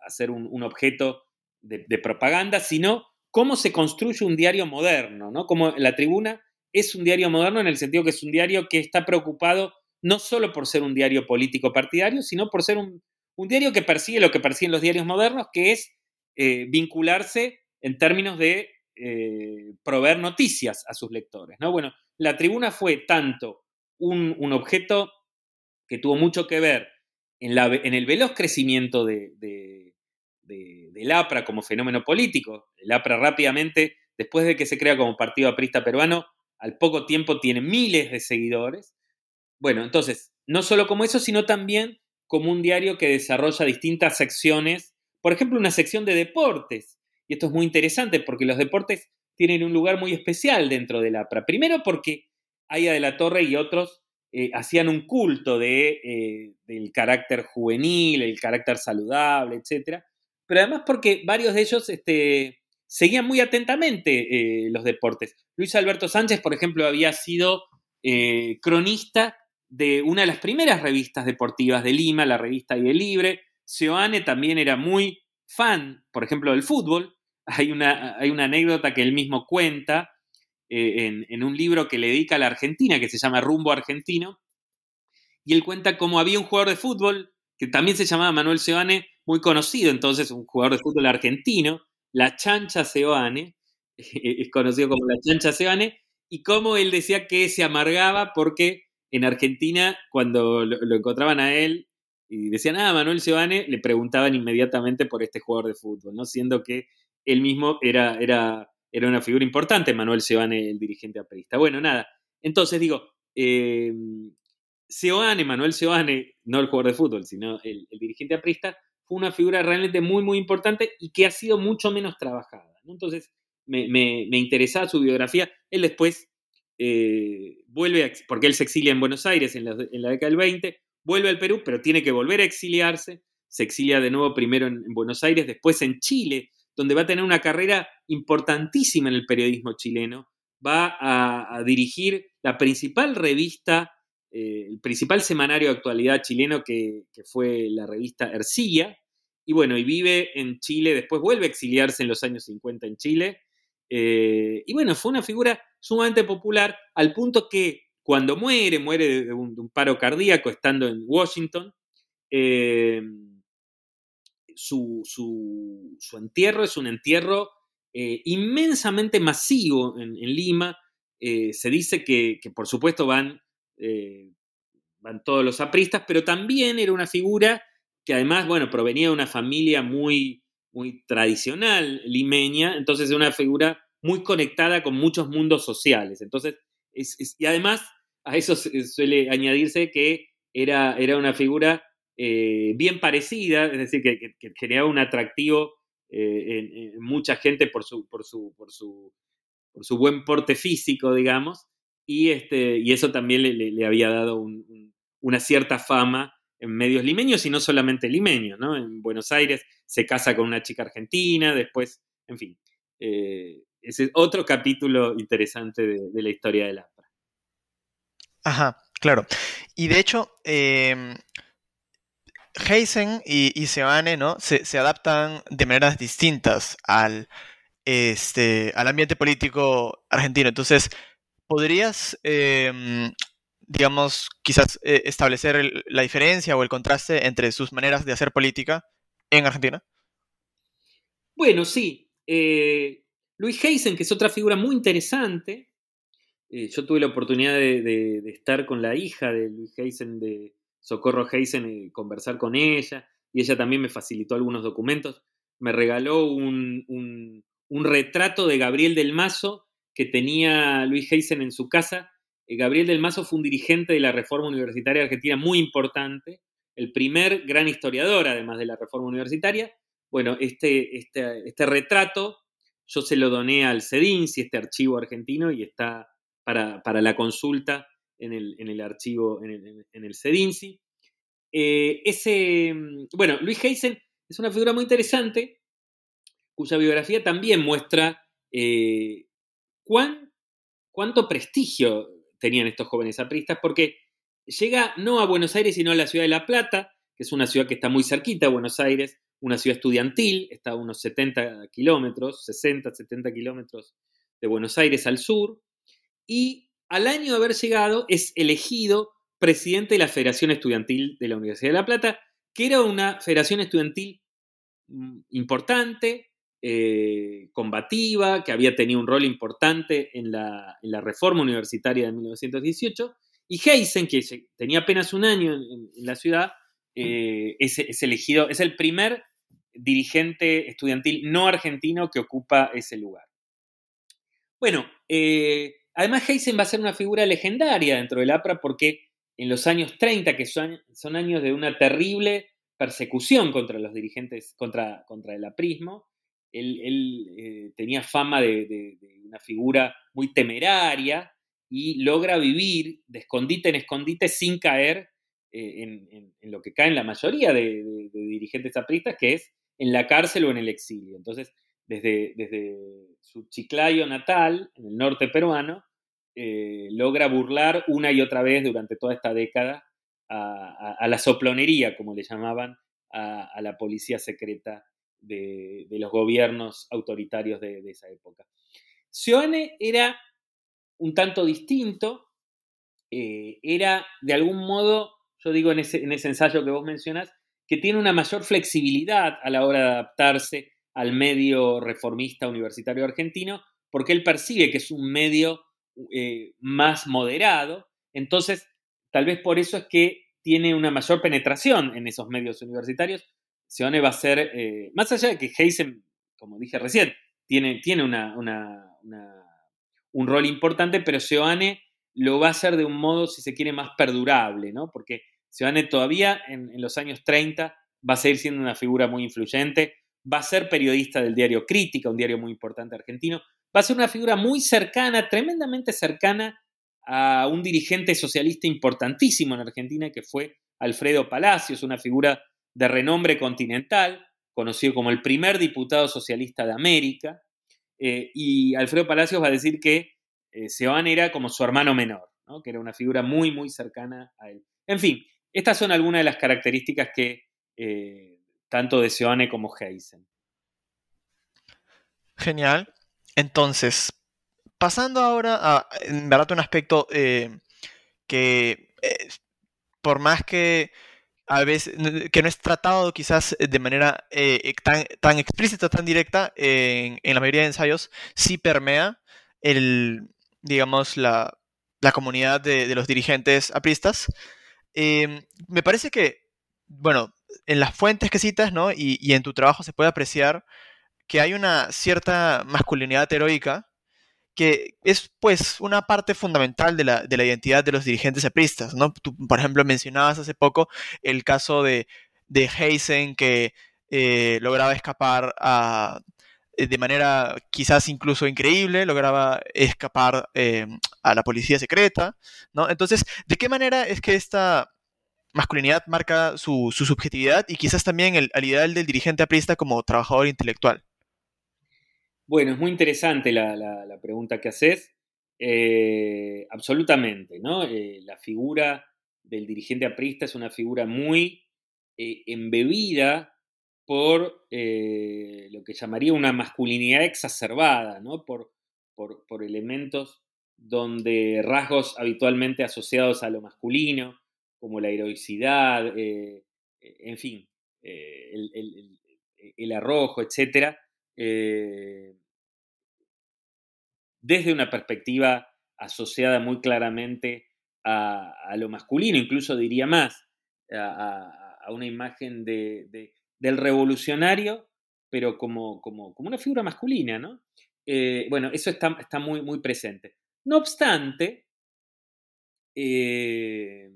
Speaker 4: ser un, objeto de, propaganda, sino cómo se construye un diario moderno, ¿no? Como la tribuna es un diario moderno en el sentido que es un diario que está preocupado no solo por ser un diario político partidario, sino por ser un, diario que persigue lo que persiguen los diarios modernos, que es eh, vincularse en términos de eh, proveer noticias a sus lectores. ¿no? Bueno, la tribuna fue tanto un, objeto que tuvo mucho que ver en, el veloz crecimiento de, del APRA como fenómeno político. El APRA rápidamente, después de que se crea como partido aprista peruano, al poco tiempo tiene miles de seguidores. Bueno, entonces, no solo como eso, sino también como un diario que desarrolla distintas secciones, por ejemplo, una sección de deportes, y esto es muy interesante porque los deportes tienen un lugar muy especial dentro del APRA. Primero porque Aya de la Torre y otros eh, hacían un culto de, eh, del carácter juvenil, el carácter saludable, etc. Pero además porque varios de ellos este, seguían muy atentamente eh, los deportes. Luis Alberto Sánchez, por ejemplo, había sido cronista de una de las primeras revistas deportivas de Lima, la revista Aire Libre. Seoane también era muy fan, por ejemplo, del fútbol, hay una, hay una anécdota que él mismo cuenta eh, en, un libro que le dedica a la Argentina, que se llama Rumbo Argentino, y él cuenta cómo había un jugador de fútbol que también se llamaba Manuel Seoane, muy conocido entonces, un jugador de fútbol argentino, la Chancha Seoane, es conocido como la Chancha Seoane, y cómo él decía que se amargaba porque en Argentina, cuando lo, encontraban a él y decían, ah, Manuel Seoane, le preguntaban inmediatamente por este jugador de fútbol, ¿no? Siendo que él mismo era, era, era una figura importante, Manuel Seoane, el dirigente aprista. Bueno, nada, entonces digo, eh, Manuel Seoane, no el jugador de fútbol, sino el, dirigente aprista, fue una figura realmente muy, muy importante y que ha sido mucho menos trabajada. Entonces, me, me, interesaba su biografía. Él después eh, vuelve, porque él se exilia en Buenos Aires en la, en la, década del 20, vuelve al Perú, pero tiene que volver a exiliarse. Se exilia de nuevo primero en Buenos Aires, después en Chile, donde va a tener una carrera importantísima en el periodismo chileno. Va a, dirigir la principal revista, eh, el principal semanario de actualidad chileno que, fue la revista Ercilla. Y bueno, y vive en Chile, después vuelve a exiliarse en los años 50 en Chile. Eh, y bueno, fue una figura sumamente popular al punto que cuando muere, muere de un, paro cardíaco estando en Washington. Eh, su, entierro es un entierro eh, inmensamente masivo en, Lima. Eh, se dice que, por supuesto van, eh, van todos los apristas, pero también era una figura que además, bueno, provenía de una familia muy, muy tradicional limeña, entonces es una figura muy conectada con muchos mundos sociales. Entonces, y además a eso suele añadirse que era, era una figura eh, bien parecida, es decir, que, creaba un atractivo eh, en, mucha gente por su, por su, por su, por su buen porte físico, digamos, y, este, y eso también le, había dado una cierta fama en medios limeños y no solamente limeños, ¿no? En Buenos Aires se casa con una chica argentina, después, en fin, eh, ese es otro capítulo interesante de, la historia del APRA.
Speaker 3: Ajá, claro. Y de hecho, em, Heisen y, y ¿no? Se, adaptan de maneras distintas al, este, ambiente político argentino. Entonces, ¿podrías, em, digamos, quizás eh, establecer la diferencia o el contraste entre sus maneras de hacer política en Argentina?
Speaker 4: Bueno, sí. Eh, Luis Heisen, que es otra figura muy interesante, eh, yo tuve la oportunidad de, estar con la hija de Luis Heisen de, Socorro Heisen y conversar con ella, y ella también me facilitó algunos documentos. Me regaló un, un retrato de Gabriel del Mazo que tenía Luis Heisen en su casa. Eh, Gabriel del Mazo fue un dirigente de la Reforma Universitaria Argentina muy importante, el primer gran historiador, además de la Reforma Universitaria. Bueno, este, este, este retrato yo se lo doné al CEDINSI, este archivo argentino, y está para, la consulta en el, archivo, en el, en el CEDINSI. Eh, ese, bueno, Luis Heisen es una figura muy interesante, cuya biografía también muestra eh, cuán, cuánto prestigio tenían estos jóvenes apristas, porque llega no a Buenos Aires, sino a la ciudad de La Plata, que es una ciudad que está muy cerquita a Buenos Aires, una ciudad estudiantil, está a unos 70 kilómetros, 60, 70 kilómetros de Buenos Aires al sur, y al año de haber llegado es elegido presidente de la Federación Estudiantil de la Universidad de La Plata, que era una federación estudiantil mm, importante, eh, combativa, que había tenido un rol importante en la, reforma universitaria de 1918, y Heisen, que tenía apenas un año en, la ciudad, eh, es, elegido, es el primer dirigente estudiantil no argentino que ocupa ese lugar. Bueno, eh, además Heisen va a ser una figura legendaria dentro del APRA porque en los años 30, que son, años de una terrible persecución contra los dirigentes, contra, contra el aprismo, él, eh, tenía fama de, una figura muy temeraria y logra vivir de escondite en escondite sin caer eh, en, lo que caen la mayoría de, dirigentes apristas, que es en la cárcel o en el exilio. Entonces, desde, desde su Chiclayo natal, en el norte peruano, eh, logra burlar una y otra vez durante toda esta década a, la soplonería, como le llamaban, a, la policía secreta de, los gobiernos autoritarios de, esa época. Sioane era un tanto distinto, eh, era de algún modo, yo digo en ese, en ese ensayo que vos mencionás, que tiene una mayor flexibilidad a la hora de adaptarse al medio reformista universitario argentino, porque él percibe que es un medio eh, más moderado, entonces tal vez por eso es que tiene una mayor penetración en esos medios universitarios. Seone va a ser, eh, más allá de que Heisen, como dije recién, tiene, tiene una, un rol importante, pero Seoane lo va a hacer de un modo, si se quiere, más perdurable, ¿no? Porque Seoane todavía en, en, los años 30 va a seguir siendo una figura muy influyente, va a ser periodista del diario Crítica, un diario muy importante argentino, va a ser una figura muy cercana, tremendamente cercana a un dirigente socialista importantísimo en Argentina que fue Alfredo Palacios, una figura de renombre continental, conocido como el primer diputado socialista de América. Eh, y Alfredo Palacios va a decir que eh, era como su hermano menor, que era una figura muy, muy cercana a él. En fin, estas son algunas de las características que eh, tanto de Seoane como Heisen.
Speaker 3: Genial. Entonces, pasando ahora a, en verdad, un aspecto eh, que, eh, por más que a veces, que no es tratado quizás de manera eh, tan, tan, explícita, tan directa en, la mayoría de ensayos, sí permea el, digamos, la, comunidad de, los dirigentes apristas. me parece que, bueno, en las fuentes que citas, ¿no? Y, y en tu trabajo se puede apreciar que hay una cierta masculinidad heroica que es pues una parte fundamental de la, identidad de los dirigentes apristas, ¿no? Tú, por ejemplo, mencionabas hace poco el caso de, de Heisen que eh, lograba escapar eh, de manera quizás incluso increíble, lograba escapar eh, a la policía secreta, ¿no? Entonces, ¿de qué manera es que esta masculinidad marca su, subjetividad y quizás también el, ideal del dirigente aprista como trabajador intelectual?
Speaker 4: Bueno, es muy interesante la, pregunta que haces. Eh, absolutamente, ¿no? Eh, la figura del dirigente aprista es una figura muy eh, embebida por lo que llamaría una masculinidad exacerbada, ¿no? Por, por, elementos donde rasgos habitualmente asociados a lo masculino, como la heroicidad, en fin, el, arrojo, etcétera, desde una perspectiva asociada muy claramente a, lo masculino, incluso diría más, a, una imagen del revolucionario pero como, como, como una figura masculina, ¿no? Eh, bueno, eso está, está, muy, muy presente. No obstante, eh,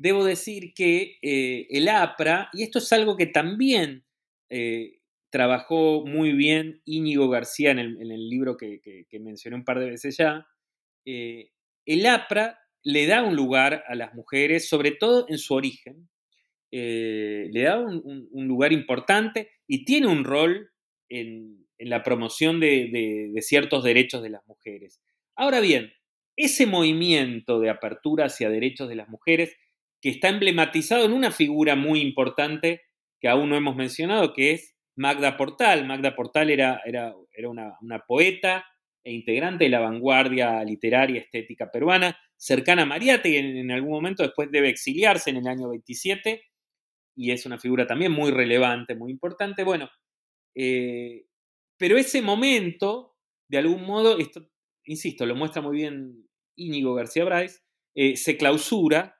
Speaker 4: debo decir que eh, el APRA, y esto es algo que también trabajó muy bien Íñigo García en el, libro que, mencioné un par de veces ya, el APRA le da un lugar a las mujeres, sobre todo en su origen, le da un, lugar importante y tiene un rol en, la promoción de, ciertos derechos de las mujeres. Ahora bien, ese movimiento de apertura hacia derechos de las mujeres, que está emblematizado en una figura muy importante que aún no hemos mencionado, que es Magda Portal. Magda Portal era, era, era una, poeta e integrante de la vanguardia literaria estética peruana, cercana a Mariate, y en, algún momento después debe exiliarse en el año 27, y es una figura también muy relevante, muy importante. Bueno, eh, pero ese momento, de algún modo, esto, insisto, lo muestra muy bien Íñigo García Bryce, eh, se clausura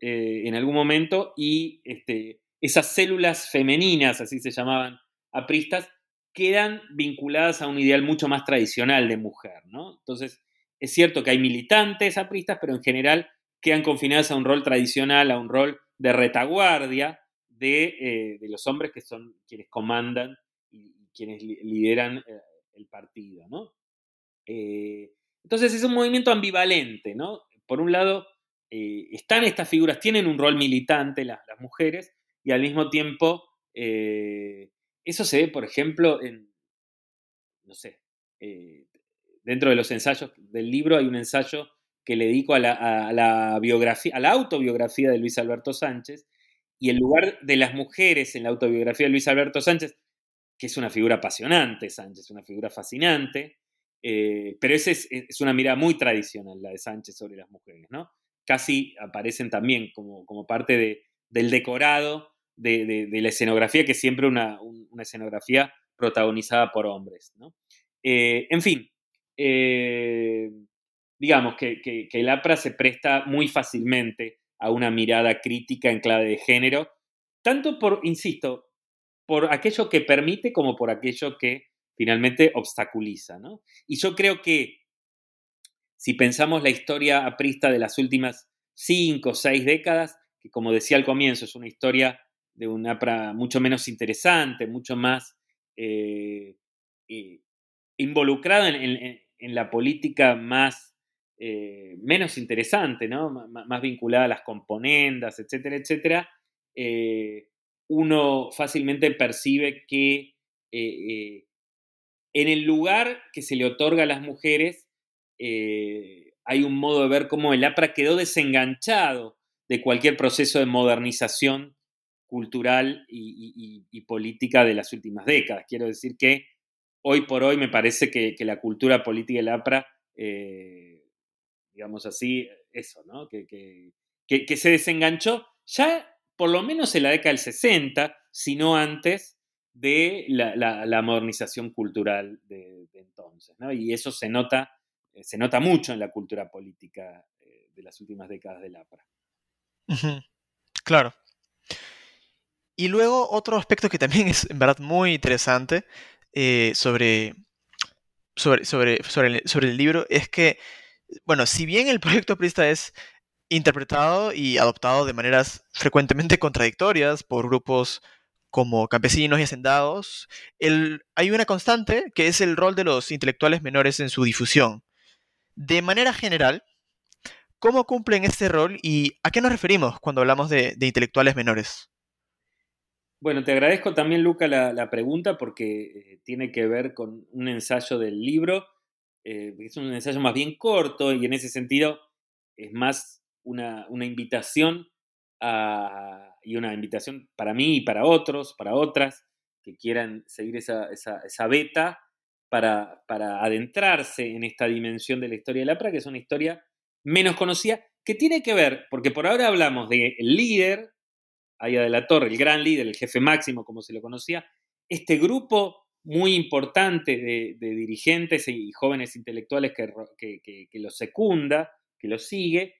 Speaker 4: eh, en algún momento y este, esas células femeninas, así se llamaban apristas, quedan vinculadas a un ideal mucho más tradicional de mujer, ¿no? Entonces, es cierto que hay militantes apristas, pero en general quedan confinadas a un rol tradicional, a un rol de retaguardia de, de los hombres que son quienes comandan quienes lideran eh, el partido, ¿no? Eh, entonces es un movimiento ambivalente, ¿no? Por un lado, eh, están estas figuras, tienen un rol militante las, mujeres, y al mismo tiempo, eso se ve, por ejemplo, en, no sé, dentro de los ensayos del libro hay un ensayo que le dedico a la, biografía, a la autobiografía de Luis Alberto Sánchez, y el lugar de las mujeres en la autobiografía de Luis Alberto Sánchez que es una figura apasionante, Sánchez, una figura fascinante, eh, pero esa es, una mirada muy tradicional, la de Sánchez sobre las mujeres, ¿no? Casi aparecen también como, como parte de, del decorado de, la escenografía, que es siempre una, una escenografía protagonizada por hombres, ¿no? Eh, en fin, eh, digamos que, que, que el APRA se presta muy fácilmente a una mirada crítica en clave de género, tanto por, insisto, por aquello que permite como por aquello que finalmente obstaculiza. ¿no? Y yo creo que si pensamos la historia aprista de las últimas cinco o seis décadas, que como decía al comienzo es una historia de una APRA mucho menos interesante, mucho más eh, eh, involucrada en, la política más eh, menos interesante, ¿no? más vinculada a las componendas, etcétera, etcétera, uno fácilmente percibe que eh, eh, en el lugar que se le otorga a las mujeres eh, hay un modo de ver cómo el APRA quedó desenganchado de cualquier proceso de modernización cultural y, política de las últimas décadas. Quiero decir que hoy por hoy me parece que, la cultura política del APRA, digamos así, eso, ¿no? Que, que se desenganchó ya por lo menos en la década del 60, sino antes de la, modernización cultural de, entonces. Y eso se nota, eh, se nota mucho en la cultura política eh, de las últimas décadas del APRA.
Speaker 3: Claro. Y luego otro aspecto que también es en verdad muy interesante eh, sobre, sobre, sobre, sobre, el, libro es que, bueno, si bien el proyecto Prista es interpretado y adoptado de maneras frecuentemente contradictorias por grupos como campesinos y hacendados, hay una constante que es el rol de los intelectuales menores en su difusión. De manera general, ¿cómo cumplen este rol y a qué nos referimos cuando hablamos de, intelectuales menores?
Speaker 4: Bueno, te agradezco también, Luca, la, pregunta porque eh, tiene que ver con un ensayo del libro. Eh, es un ensayo más bien corto y en ese sentido es más una, invitación y una invitación para mí y para otros, para otras, que quieran seguir esa, esa, beta para, para, adentrarse en esta dimensión de la historia de la APRA, que es una historia menos conocida, que tiene que ver, porque por ahora hablamos del líder, Aya de la Torre, el gran líder, el jefe máximo, como se lo conocía, este grupo muy importante de, dirigentes y jóvenes intelectuales que, que, lo secunda, que lo sigue,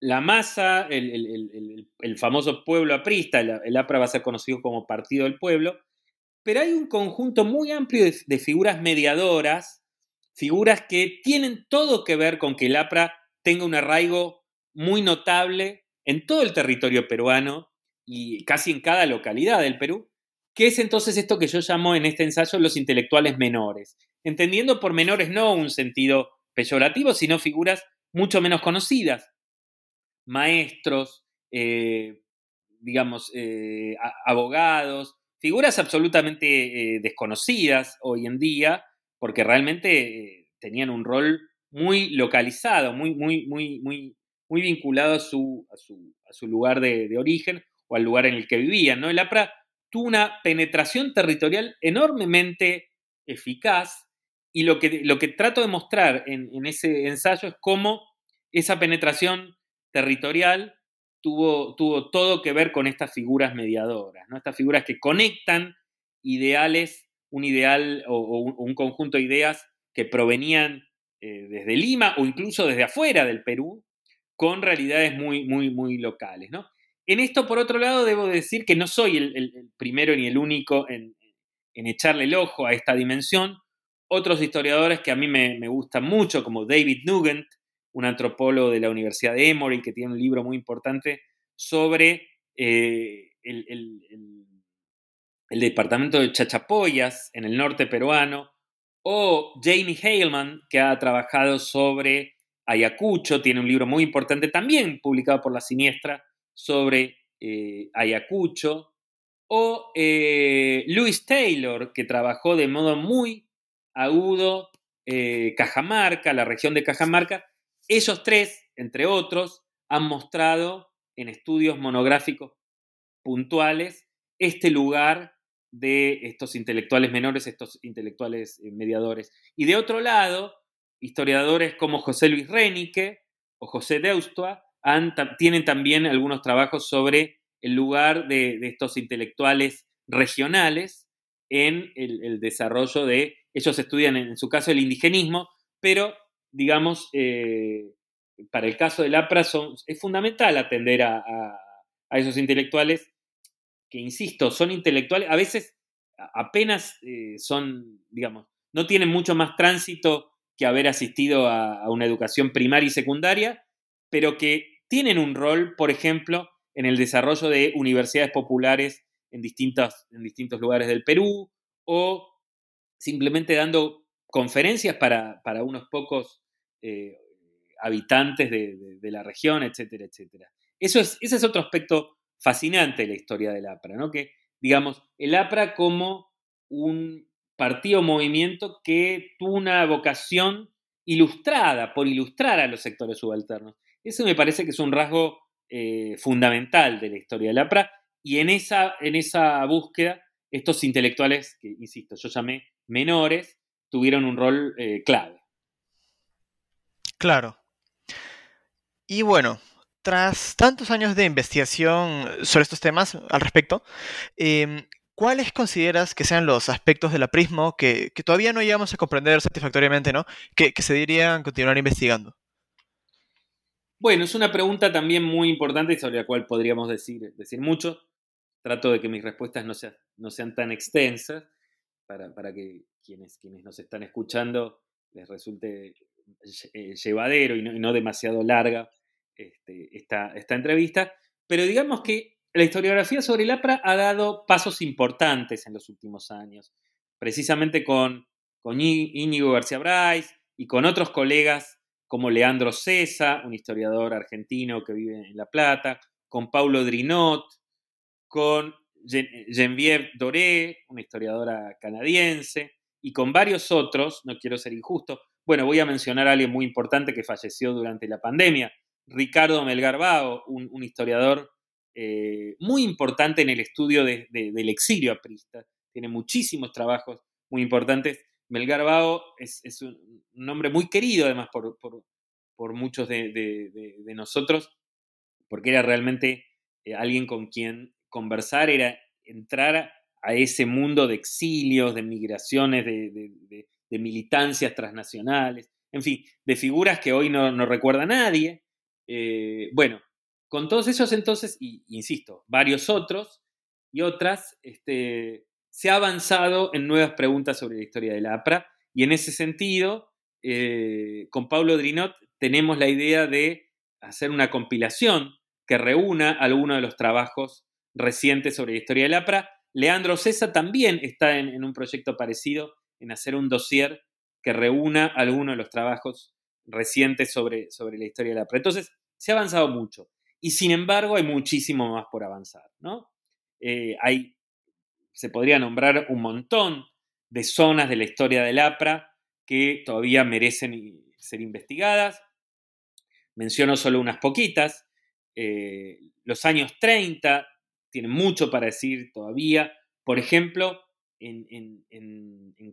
Speaker 4: la masa, el, famoso pueblo aprista, el, APRA va a ser conocido como Partido del Pueblo, pero hay un conjunto muy amplio de, figuras mediadoras, figuras que tienen todo que ver con que el APRA tenga un arraigo muy notable en todo el territorio peruano y casi en cada localidad del Perú, que es entonces esto que yo llamo en este ensayo los intelectuales menores, entendiendo por menores no un sentido peyorativo, sino figuras mucho menos conocidas, maestros, eh, digamos, eh, abogados, figuras absolutamente eh, desconocidas hoy en día, porque realmente tenían un rol muy localizado, muy, muy, muy, muy, muy vinculado a su, a su, lugar de, origen o al lugar en el que vivían. ¿no? El APRA tuvo una penetración territorial enormemente eficaz y lo que, lo que trato de mostrar en, en ese ensayo es cómo esa penetración territorial tuvo, todo que ver con estas figuras mediadoras, estas figuras que conectan ideales, un ideal o, un, conjunto de ideas que provenían eh, desde Lima o incluso desde afuera del Perú, con realidades muy, muy, muy locales. En esto, por otro lado, debo decir que no soy el, primero ni el único en, echarle el ojo a esta dimensión. Otros historiadores que a mí me, me gustan mucho, como David Nugent, un antropólogo de la Universidad de Emory, que tiene un libro muy importante sobre eh, el, departamento de Chachapoyas en el norte peruano, o Jamie Haleman, que ha trabajado sobre Ayacucho, tiene un libro muy importante también publicado por La Siniestra sobre eh, Ayacucho, o eh, Louis Taylor, que trabajó de modo muy agudo Cajamarca, la región de Cajamarca, ellos tres, entre otros, han mostrado en estudios monográficos puntuales este lugar de estos intelectuales menores, estos intelectuales eh, mediadores. Y de otro lado, historiadores como José Luis Renique o José Deustua tienen también algunos trabajos sobre el lugar de, estos intelectuales regionales en el, desarrollo de, ellos estudian en, su caso el indigenismo, pero digamos, eh, para el caso del APRA es fundamental atender a, esos intelectuales que, insisto, son intelectuales, a veces apenas eh, son, digamos, no tienen mucho más tránsito que haber asistido a, una educación primaria y secundaria, pero que tienen un rol, por ejemplo, en el desarrollo de universidades populares en, distintos, en distintos lugares del Perú o simplemente dando conferencias para, unos pocos eh, habitantes de, la región, etcétera, etcétera. Eso es, ese es otro aspecto fascinante de la historia del APRA, ¿no? Que, digamos, el APRA como un partido movimiento que tuvo una vocación ilustrada, por ilustrar a los sectores subalternos. Eso me parece que es un rasgo eh, fundamental de la historia del APRA y en esa, en esa búsqueda estos intelectuales, que insisto, yo llamé menores, tuvieron un rol eh, clave.
Speaker 3: Claro. Y bueno, tras tantos años de investigación sobre estos temas al respecto, em, ¿cuáles consideras que sean los aspectos del aprismo que, todavía no llegamos a comprender satisfactoriamente, ¿no? Que, se deberían continuar investigando.
Speaker 4: Bueno, es una pregunta también muy importante y sobre la cual podríamos decir, decir mucho. Trato de que mis respuestas no, no sean tan extensas para, para que quienes, quienes nos están escuchando les resulte eh, llevadero y no, demasiado larga este, esta, esta, entrevista. Pero digamos que la historiografía sobre el APRA ha dado pasos importantes en los últimos años, precisamente con, con Íñigo García Brais y con otros colegas como Leandro Cesa, un historiador argentino que vive en La Plata, con Paulo Drinot, con Geneviève Doré, una historiadora canadiense, y con varios otros, no quiero ser injusto, bueno, voy a mencionar a alguien muy importante que falleció durante la pandemia, Ricardo Melgarbao, un, historiador eh, muy importante en el estudio del exilio aprista, tiene muchísimos trabajos muy importantes. Melgarbao es, es un nombre muy querido además por, por, muchos de, nosotros, porque era realmente eh, alguien con quien conversar, era entrar a ese mundo de exilios, de migraciones, de, militancias transnacionales, en fin, de figuras que hoy no, recuerda nadie. Eh, bueno, con todos esos entonces, y insisto, varios otros y otras, este, se ha avanzado en nuevas preguntas sobre la historia de la APRA y en ese sentido, eh, con Pablo Drinot tenemos la idea de hacer una compilación que reúna algunos de los trabajos recientes sobre la historia del APRA. Leandro César también está en, un proyecto parecido, en hacer un dossier que reúna algunos de los trabajos recientes sobre, sobre la historia del APRA. Entonces, se ha avanzado mucho. Y sin embargo, hay muchísimo más por avanzar. ¿no? Eh, hay, se podría nombrar un montón de zonas de la historia del APRA que todavía merecen ser investigadas. Menciono solo unas poquitas. Eh, los años 30 tienen mucho para decir todavía. Por ejemplo, en,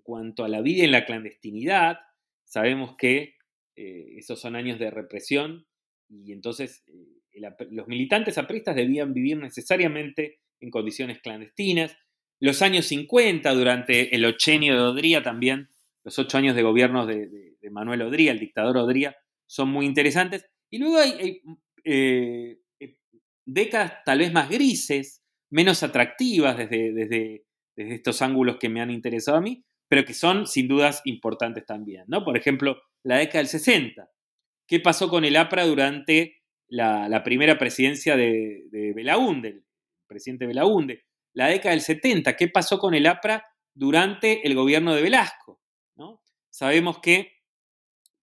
Speaker 4: cuanto a la vida en la clandestinidad, sabemos que eh, esos son años de represión y entonces eh, los militantes apristas debían vivir necesariamente en condiciones clandestinas. Los años 50, durante el ochenio de Odría también, los ocho años de gobierno de, Manuel Odría, el dictador Odría, son muy interesantes. Y luego hay, eh, décadas tal vez más grises, menos atractivas desde, desde, desde, estos ángulos que me han interesado a mí, pero que son sin dudas importantes también. ¿no? Por ejemplo, la década del 60. ¿Qué pasó con el APRA durante la, primera presidencia de, de Belaúnde, el presidente Belaúnde? la década del 70. ¿Qué pasó con el APRA durante el gobierno de Velasco? ¿no? Sabemos que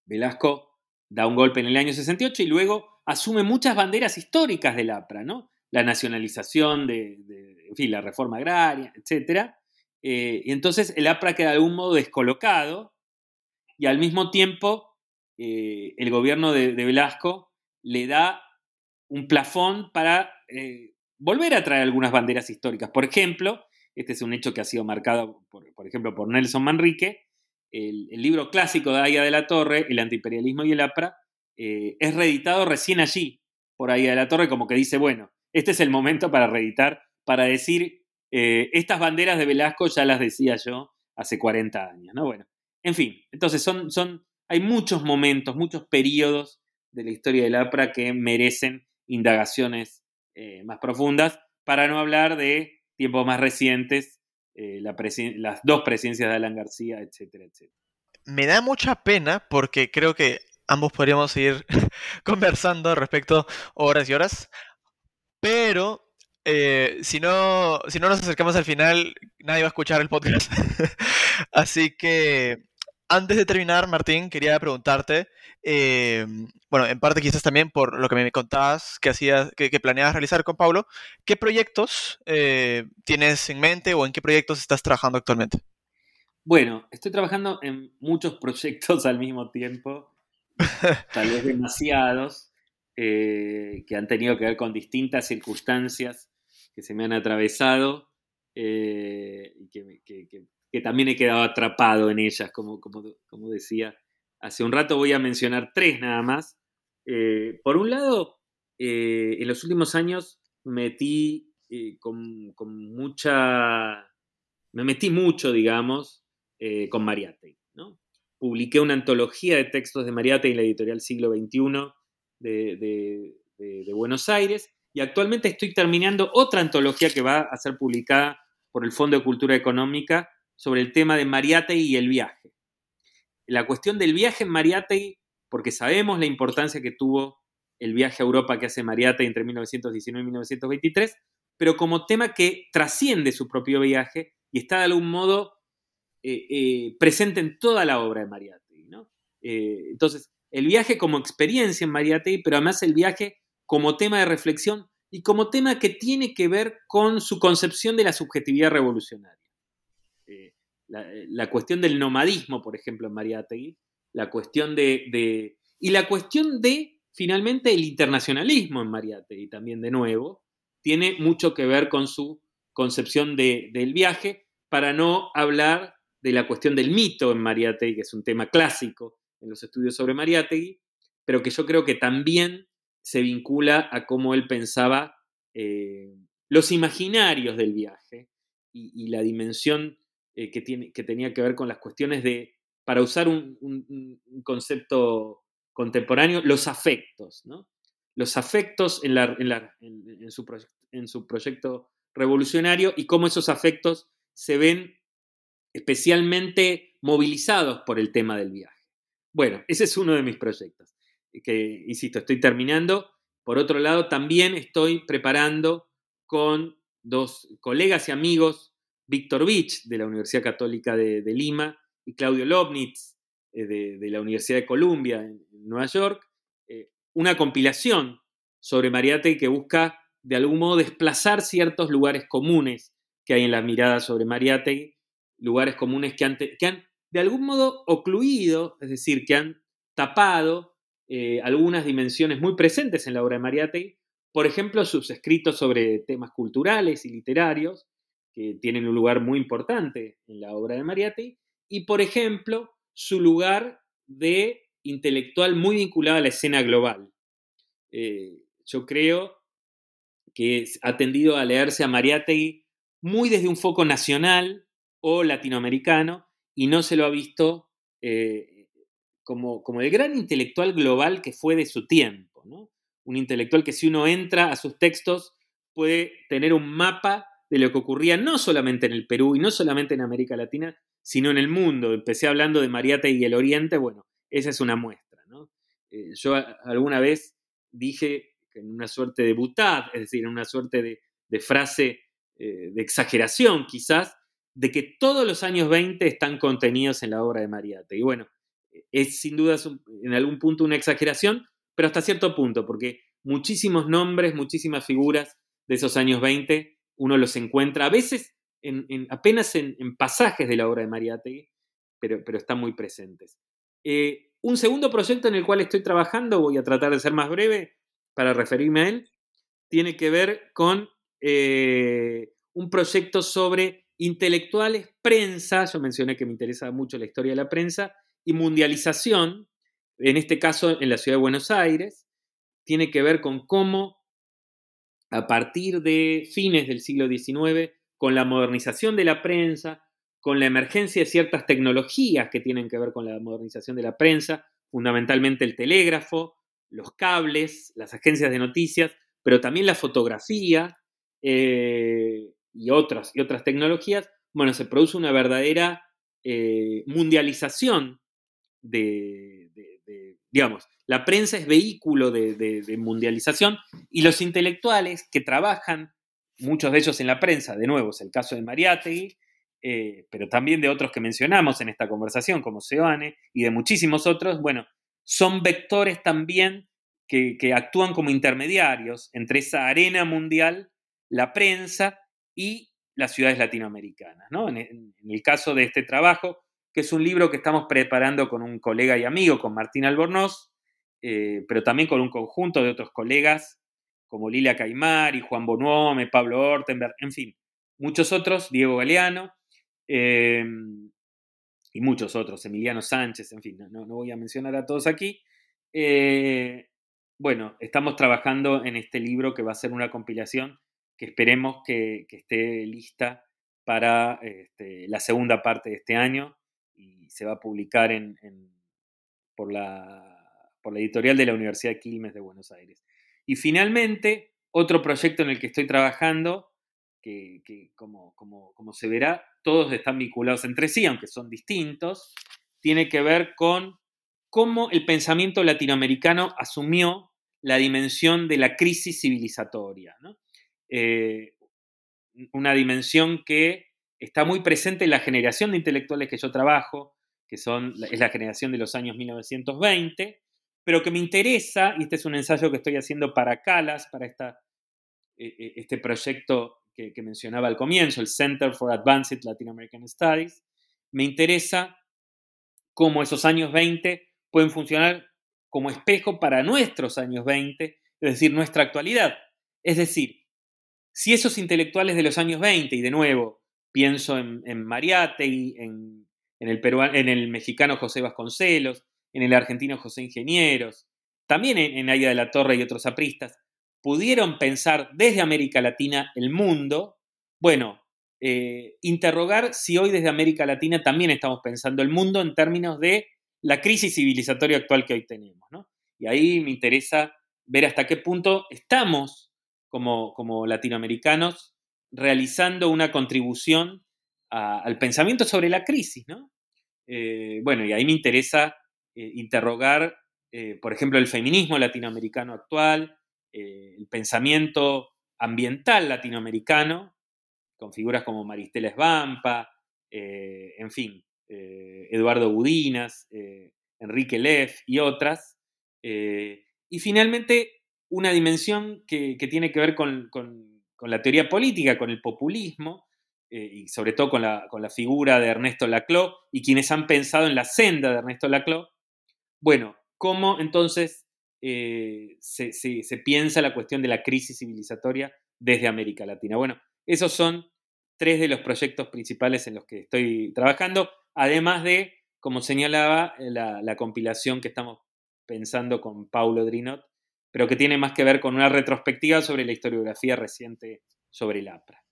Speaker 4: Velasco da un golpe en el año 68 y luego asume muchas banderas históricas del APRA, ¿no? La nacionalización de, la reforma agraria, etc. Eh, y entonces el APRA queda de algún modo descolocado y al mismo tiempo eh, el gobierno de, Velasco le da un plafón para eh, volver a traer algunas banderas históricas. Por ejemplo, este es un hecho que ha sido marcado, por, ejemplo, por Nelson Manrique, el, libro clásico de Aya de la Torre, El antiimperialismo y el APRA, eh, es reeditado recién allí, por Aya de la Torre, como que dice, bueno, este es el momento para reeditar, para decir, eh, estas banderas de Velasco ya las decía yo hace 40 años, ¿no? Bueno, en fin, entonces son, son, hay muchos momentos, muchos periodos de la historia del APRA que merecen indagaciones eh, más profundas, para no hablar de tiempos más recientes, las dos presidencias de Alan García, etcétera, etcétera.
Speaker 3: Me da mucha pena porque creo que ambos podríamos seguir conversando respecto horas y horas, pero eh, si, no, si no nos acercamos al final, nadie va a escuchar el podcast. Así que antes de terminar, Martín, quería preguntarte, eh, bueno, en parte quizás también por lo que me contabas que, hacías, que, planeabas realizar con Pablo, ¿qué proyectos eh, tienes en mente o en qué proyectos estás trabajando actualmente?
Speaker 4: Bueno, estoy trabajando en muchos proyectos al mismo tiempo, tal vez demasiados, eh, que han tenido que ver con distintas circunstancias que se me han atravesado y que, que, también he quedado atrapado en ellas, como, como, decía hace un rato. Voy a mencionar tres nada más. Eh, por un lado, eh, en los últimos años me metí eh, con, mucha. Me metí mucho, digamos, con Mariate. ¿no? Publiqué una antología de textos de Mariate en la editorial Siglo XXI de, Buenos Aires y actualmente estoy terminando otra antología que va a ser publicada por el Fondo de Cultura Económica sobre el tema de Mariátegui y el viaje. La cuestión del viaje en Mariátegui, porque sabemos la importancia que tuvo el viaje a Europa que hace Mariátegui entre 1919 y 1923, pero como tema que trasciende su propio viaje y está de algún modo eh, eh, presente en toda la obra de Mariátegui. ¿no? Eh, entonces, el viaje como experiencia en Mariátegui, pero además el viaje como tema de reflexión y como tema que tiene que ver con su concepción de la subjetividad revolucionaria. Eh, la, cuestión del nomadismo, por ejemplo, en Mariátegui, la cuestión de, y la cuestión de, finalmente, el internacionalismo en Mariátegui, también de nuevo, tiene mucho que ver con su concepción del viaje, para no hablar de la cuestión del mito en Mariátegui, que es un tema clásico en los estudios sobre Mariátegui, pero que yo creo que también se vincula a cómo él pensaba eh, los imaginarios del viaje y la dimensión eh, que, tiene, que tenía que ver con las cuestiones de, para usar un, concepto contemporáneo, los afectos, ¿no? Los afectos en, la, en, su, en su proyecto revolucionario y cómo esos afectos se ven especialmente movilizados por el tema del viaje. Bueno, ese es uno de mis proyectos, que, insisto, estoy terminando. Por otro lado, también estoy preparando con dos colegas y amigos, Víctor Beach, de la Universidad Católica de, Lima, y Claudio Lobnitz, eh, de, la Universidad de Columbia, en, Nueva York, eh, una compilación sobre Mariátegui que busca, de algún modo, desplazar ciertos lugares comunes que hay en la mirada sobre Mariátegui, lugares comunes que han, de algún modo ocluido, es decir, que han tapado eh, algunas dimensiones muy presentes en la obra de Mariátegui, por ejemplo, sus escritos sobre temas culturales y literarios, que tienen un lugar muy importante en la obra de Mariátegui, y por ejemplo, su lugar de intelectual muy vinculado a la escena global. Eh, yo creo que ha tendido a leerse a Mariátegui muy desde un foco nacional o latinoamericano y no se lo ha visto eh, como, como, el gran intelectual global que fue de su tiempo. Un intelectual que si uno entra a sus textos puede tener un mapa de lo que ocurría no solamente en el Perú y no solamente en América Latina, sino en el mundo. Empecé hablando de Mariátegui y el Oriente, bueno, esa es una muestra. Eh, yo alguna vez dije en una suerte de butad, es decir, en una suerte de, frase eh, de exageración quizás, de que todos los años 20 están contenidos en la obra de Mariátegui. Y bueno, es sin duda en algún punto una exageración, pero hasta cierto punto, porque muchísimos nombres, muchísimas figuras de esos años 20, uno los encuentra a veces en, apenas en, pasajes de la obra de Mariátegui, pero, pero están muy presentes. Eh, un segundo proyecto en el cual estoy trabajando, voy a tratar de ser más breve para referirme a él, tiene que ver con eh, un proyecto sobre intelectuales, prensa, yo mencioné que me interesa mucho la historia de la prensa, y mundialización, en este caso en la ciudad de Buenos Aires, tiene que ver con cómo a partir de fines del siglo XIX, con la modernización de la prensa, con la emergencia de ciertas tecnologías que tienen que ver con la modernización de la prensa, fundamentalmente el telégrafo, los cables, las agencias de noticias, pero también la fotografía, eh, y otras, y otras tecnologías, bueno, se produce una verdadera eh, mundialización de, digamos, la prensa es vehículo de, mundialización y los intelectuales que trabajan, muchos de ellos en la prensa, de nuevo es el caso de Mariátegui, eh, pero también de otros que mencionamos en esta conversación, como Seoane, y de muchísimos otros, bueno, son vectores también que, que actúan como intermediarios entre esa arena mundial, la prensa, y las ciudades latinoamericanas. ¿no? En, el caso de este trabajo, que es un libro que estamos preparando con un colega y amigo, con Martín Albornoz, eh, pero también con un conjunto de otros colegas, como Lilia Caimar y Juan Bonuome, Pablo Ortenberg, en fin, muchos otros, Diego Galeano, em, y muchos otros, Emiliano Sánchez, en fin, no, voy a mencionar a todos aquí. Eh, bueno, estamos trabajando en este libro que va a ser una compilación que esperemos que, esté lista para este, la segunda parte de este año y se va a publicar en, por, la, por la editorial de la Universidad Quilmes de Buenos Aires. Y finalmente, otro proyecto en el que estoy trabajando, que, como, como, como, se verá, todos están vinculados entre sí, aunque son distintos, tiene que ver con cómo el pensamiento latinoamericano asumió la dimensión de la crisis civilizatoria. Eh, una dimensión que está muy presente en la generación de intelectuales que yo trabajo, que son, es la generación de los años 1920, pero que me interesa, y este es un ensayo que estoy haciendo para Calas, para esta, e, e, este proyecto que, que, mencionaba al comienzo, el Center for Advanced Latin American Studies, me interesa cómo esos años 20 pueden funcionar como espejo para nuestros años 20, es decir, nuestra actualidad. Es decir, si esos intelectuales de los años 20, y de nuevo pienso en, en Mariátegui, en, el en el mexicano José Vasconcelos, en el argentino José Ingenieros, también en, Aya de la Torre y otros apristas, pudieron pensar desde América Latina el mundo, bueno, eh, interrogar si hoy desde América Latina también estamos pensando el mundo en términos de la crisis civilizatoria actual que hoy tenemos. Y ahí me interesa ver hasta qué punto estamos como, latinoamericanos realizando una contribución al pensamiento sobre la crisis, ¿no? bueno, y ahí me interesa interrogar, por ejemplo, el feminismo latinoamericano actual, el pensamiento ambiental latinoamericano, con figuras como Maristela Esbampa, en fin, Eduardo Budinas, Enrique Leff y otras. y finalmente, una dimensión que, tiene que ver con, la teoría política, con el populismo, eh, y sobre todo con la, figura de Ernesto Laclau y quienes han pensado en la senda de Ernesto Laclau. Bueno, ¿cómo entonces eh, se, piensa la cuestión de la crisis civilizatoria desde América Latina? Bueno, esos son tres de los proyectos principales en los que estoy trabajando, además de, como señalaba, la, la compilación que estamos pensando con Paulo Drinot pero que tiene más que ver con una retrospectiva sobre la historiografía reciente sobre el APRA.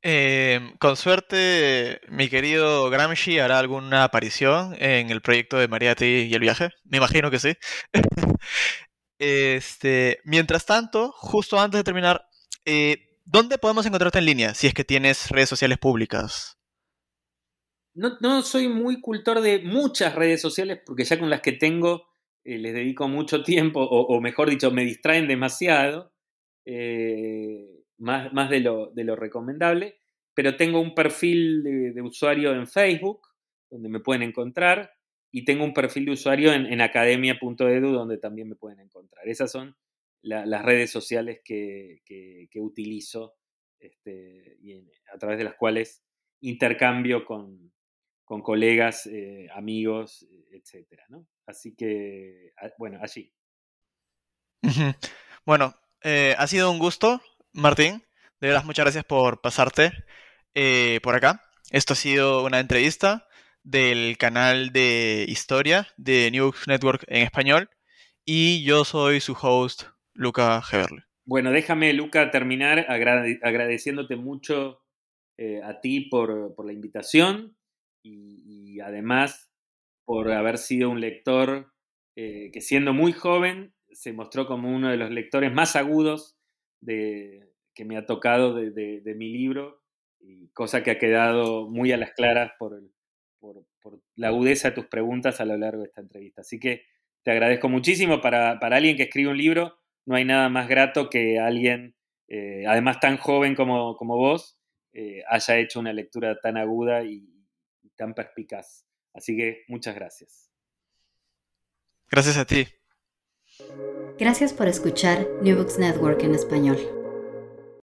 Speaker 3: Eh, con suerte, mi querido Gramsci hará alguna aparición en el proyecto de Mariati y el viaje. Me imagino que sí. este, mientras tanto, justo antes de terminar, eh, ¿dónde podemos encontrarte en línea si es que tienes redes sociales públicas?
Speaker 4: No, no soy muy cultor de muchas redes sociales porque ya con las que tengo eh, les dedico mucho tiempo, o, mejor dicho, me distraen demasiado, eh, más, más de, lo, de, lo, recomendable, pero tengo un perfil de, usuario en Facebook, donde me pueden encontrar, y tengo un perfil de usuario en, academia.edu, donde también me pueden encontrar. Esas son las redes sociales que, que, utilizo este, a través de las cuales intercambio con, con colegas, eh, amigos, etcétera, ¿no? Así que, ah, bueno, allí.
Speaker 3: Bueno, eh, ha sido un gusto, Martín. De verdad, muchas gracias por pasarte eh, por acá. Esto ha sido una entrevista del canal de historia de New Network en español. Y yo soy su host, Luca Heberle.
Speaker 4: Bueno, déjame, Luca, terminar agradeciéndote mucho eh, a ti por, la invitación y, además por haber sido un lector eh, que siendo muy joven se mostró como uno de los lectores más agudos de, que me ha tocado de, mi libro, y cosa que ha quedado muy a las claras por, la agudeza de tus preguntas a lo largo de esta entrevista. Así que te agradezco muchísimo. Para, alguien que escribe un libro, no hay nada más grato que alguien, eh, además tan joven como, como vos, eh, haya hecho una lectura tan aguda y tan perspicaz. Así que muchas gracias.
Speaker 3: Gracias a ti.
Speaker 5: Gracias por escuchar New Books Network en español.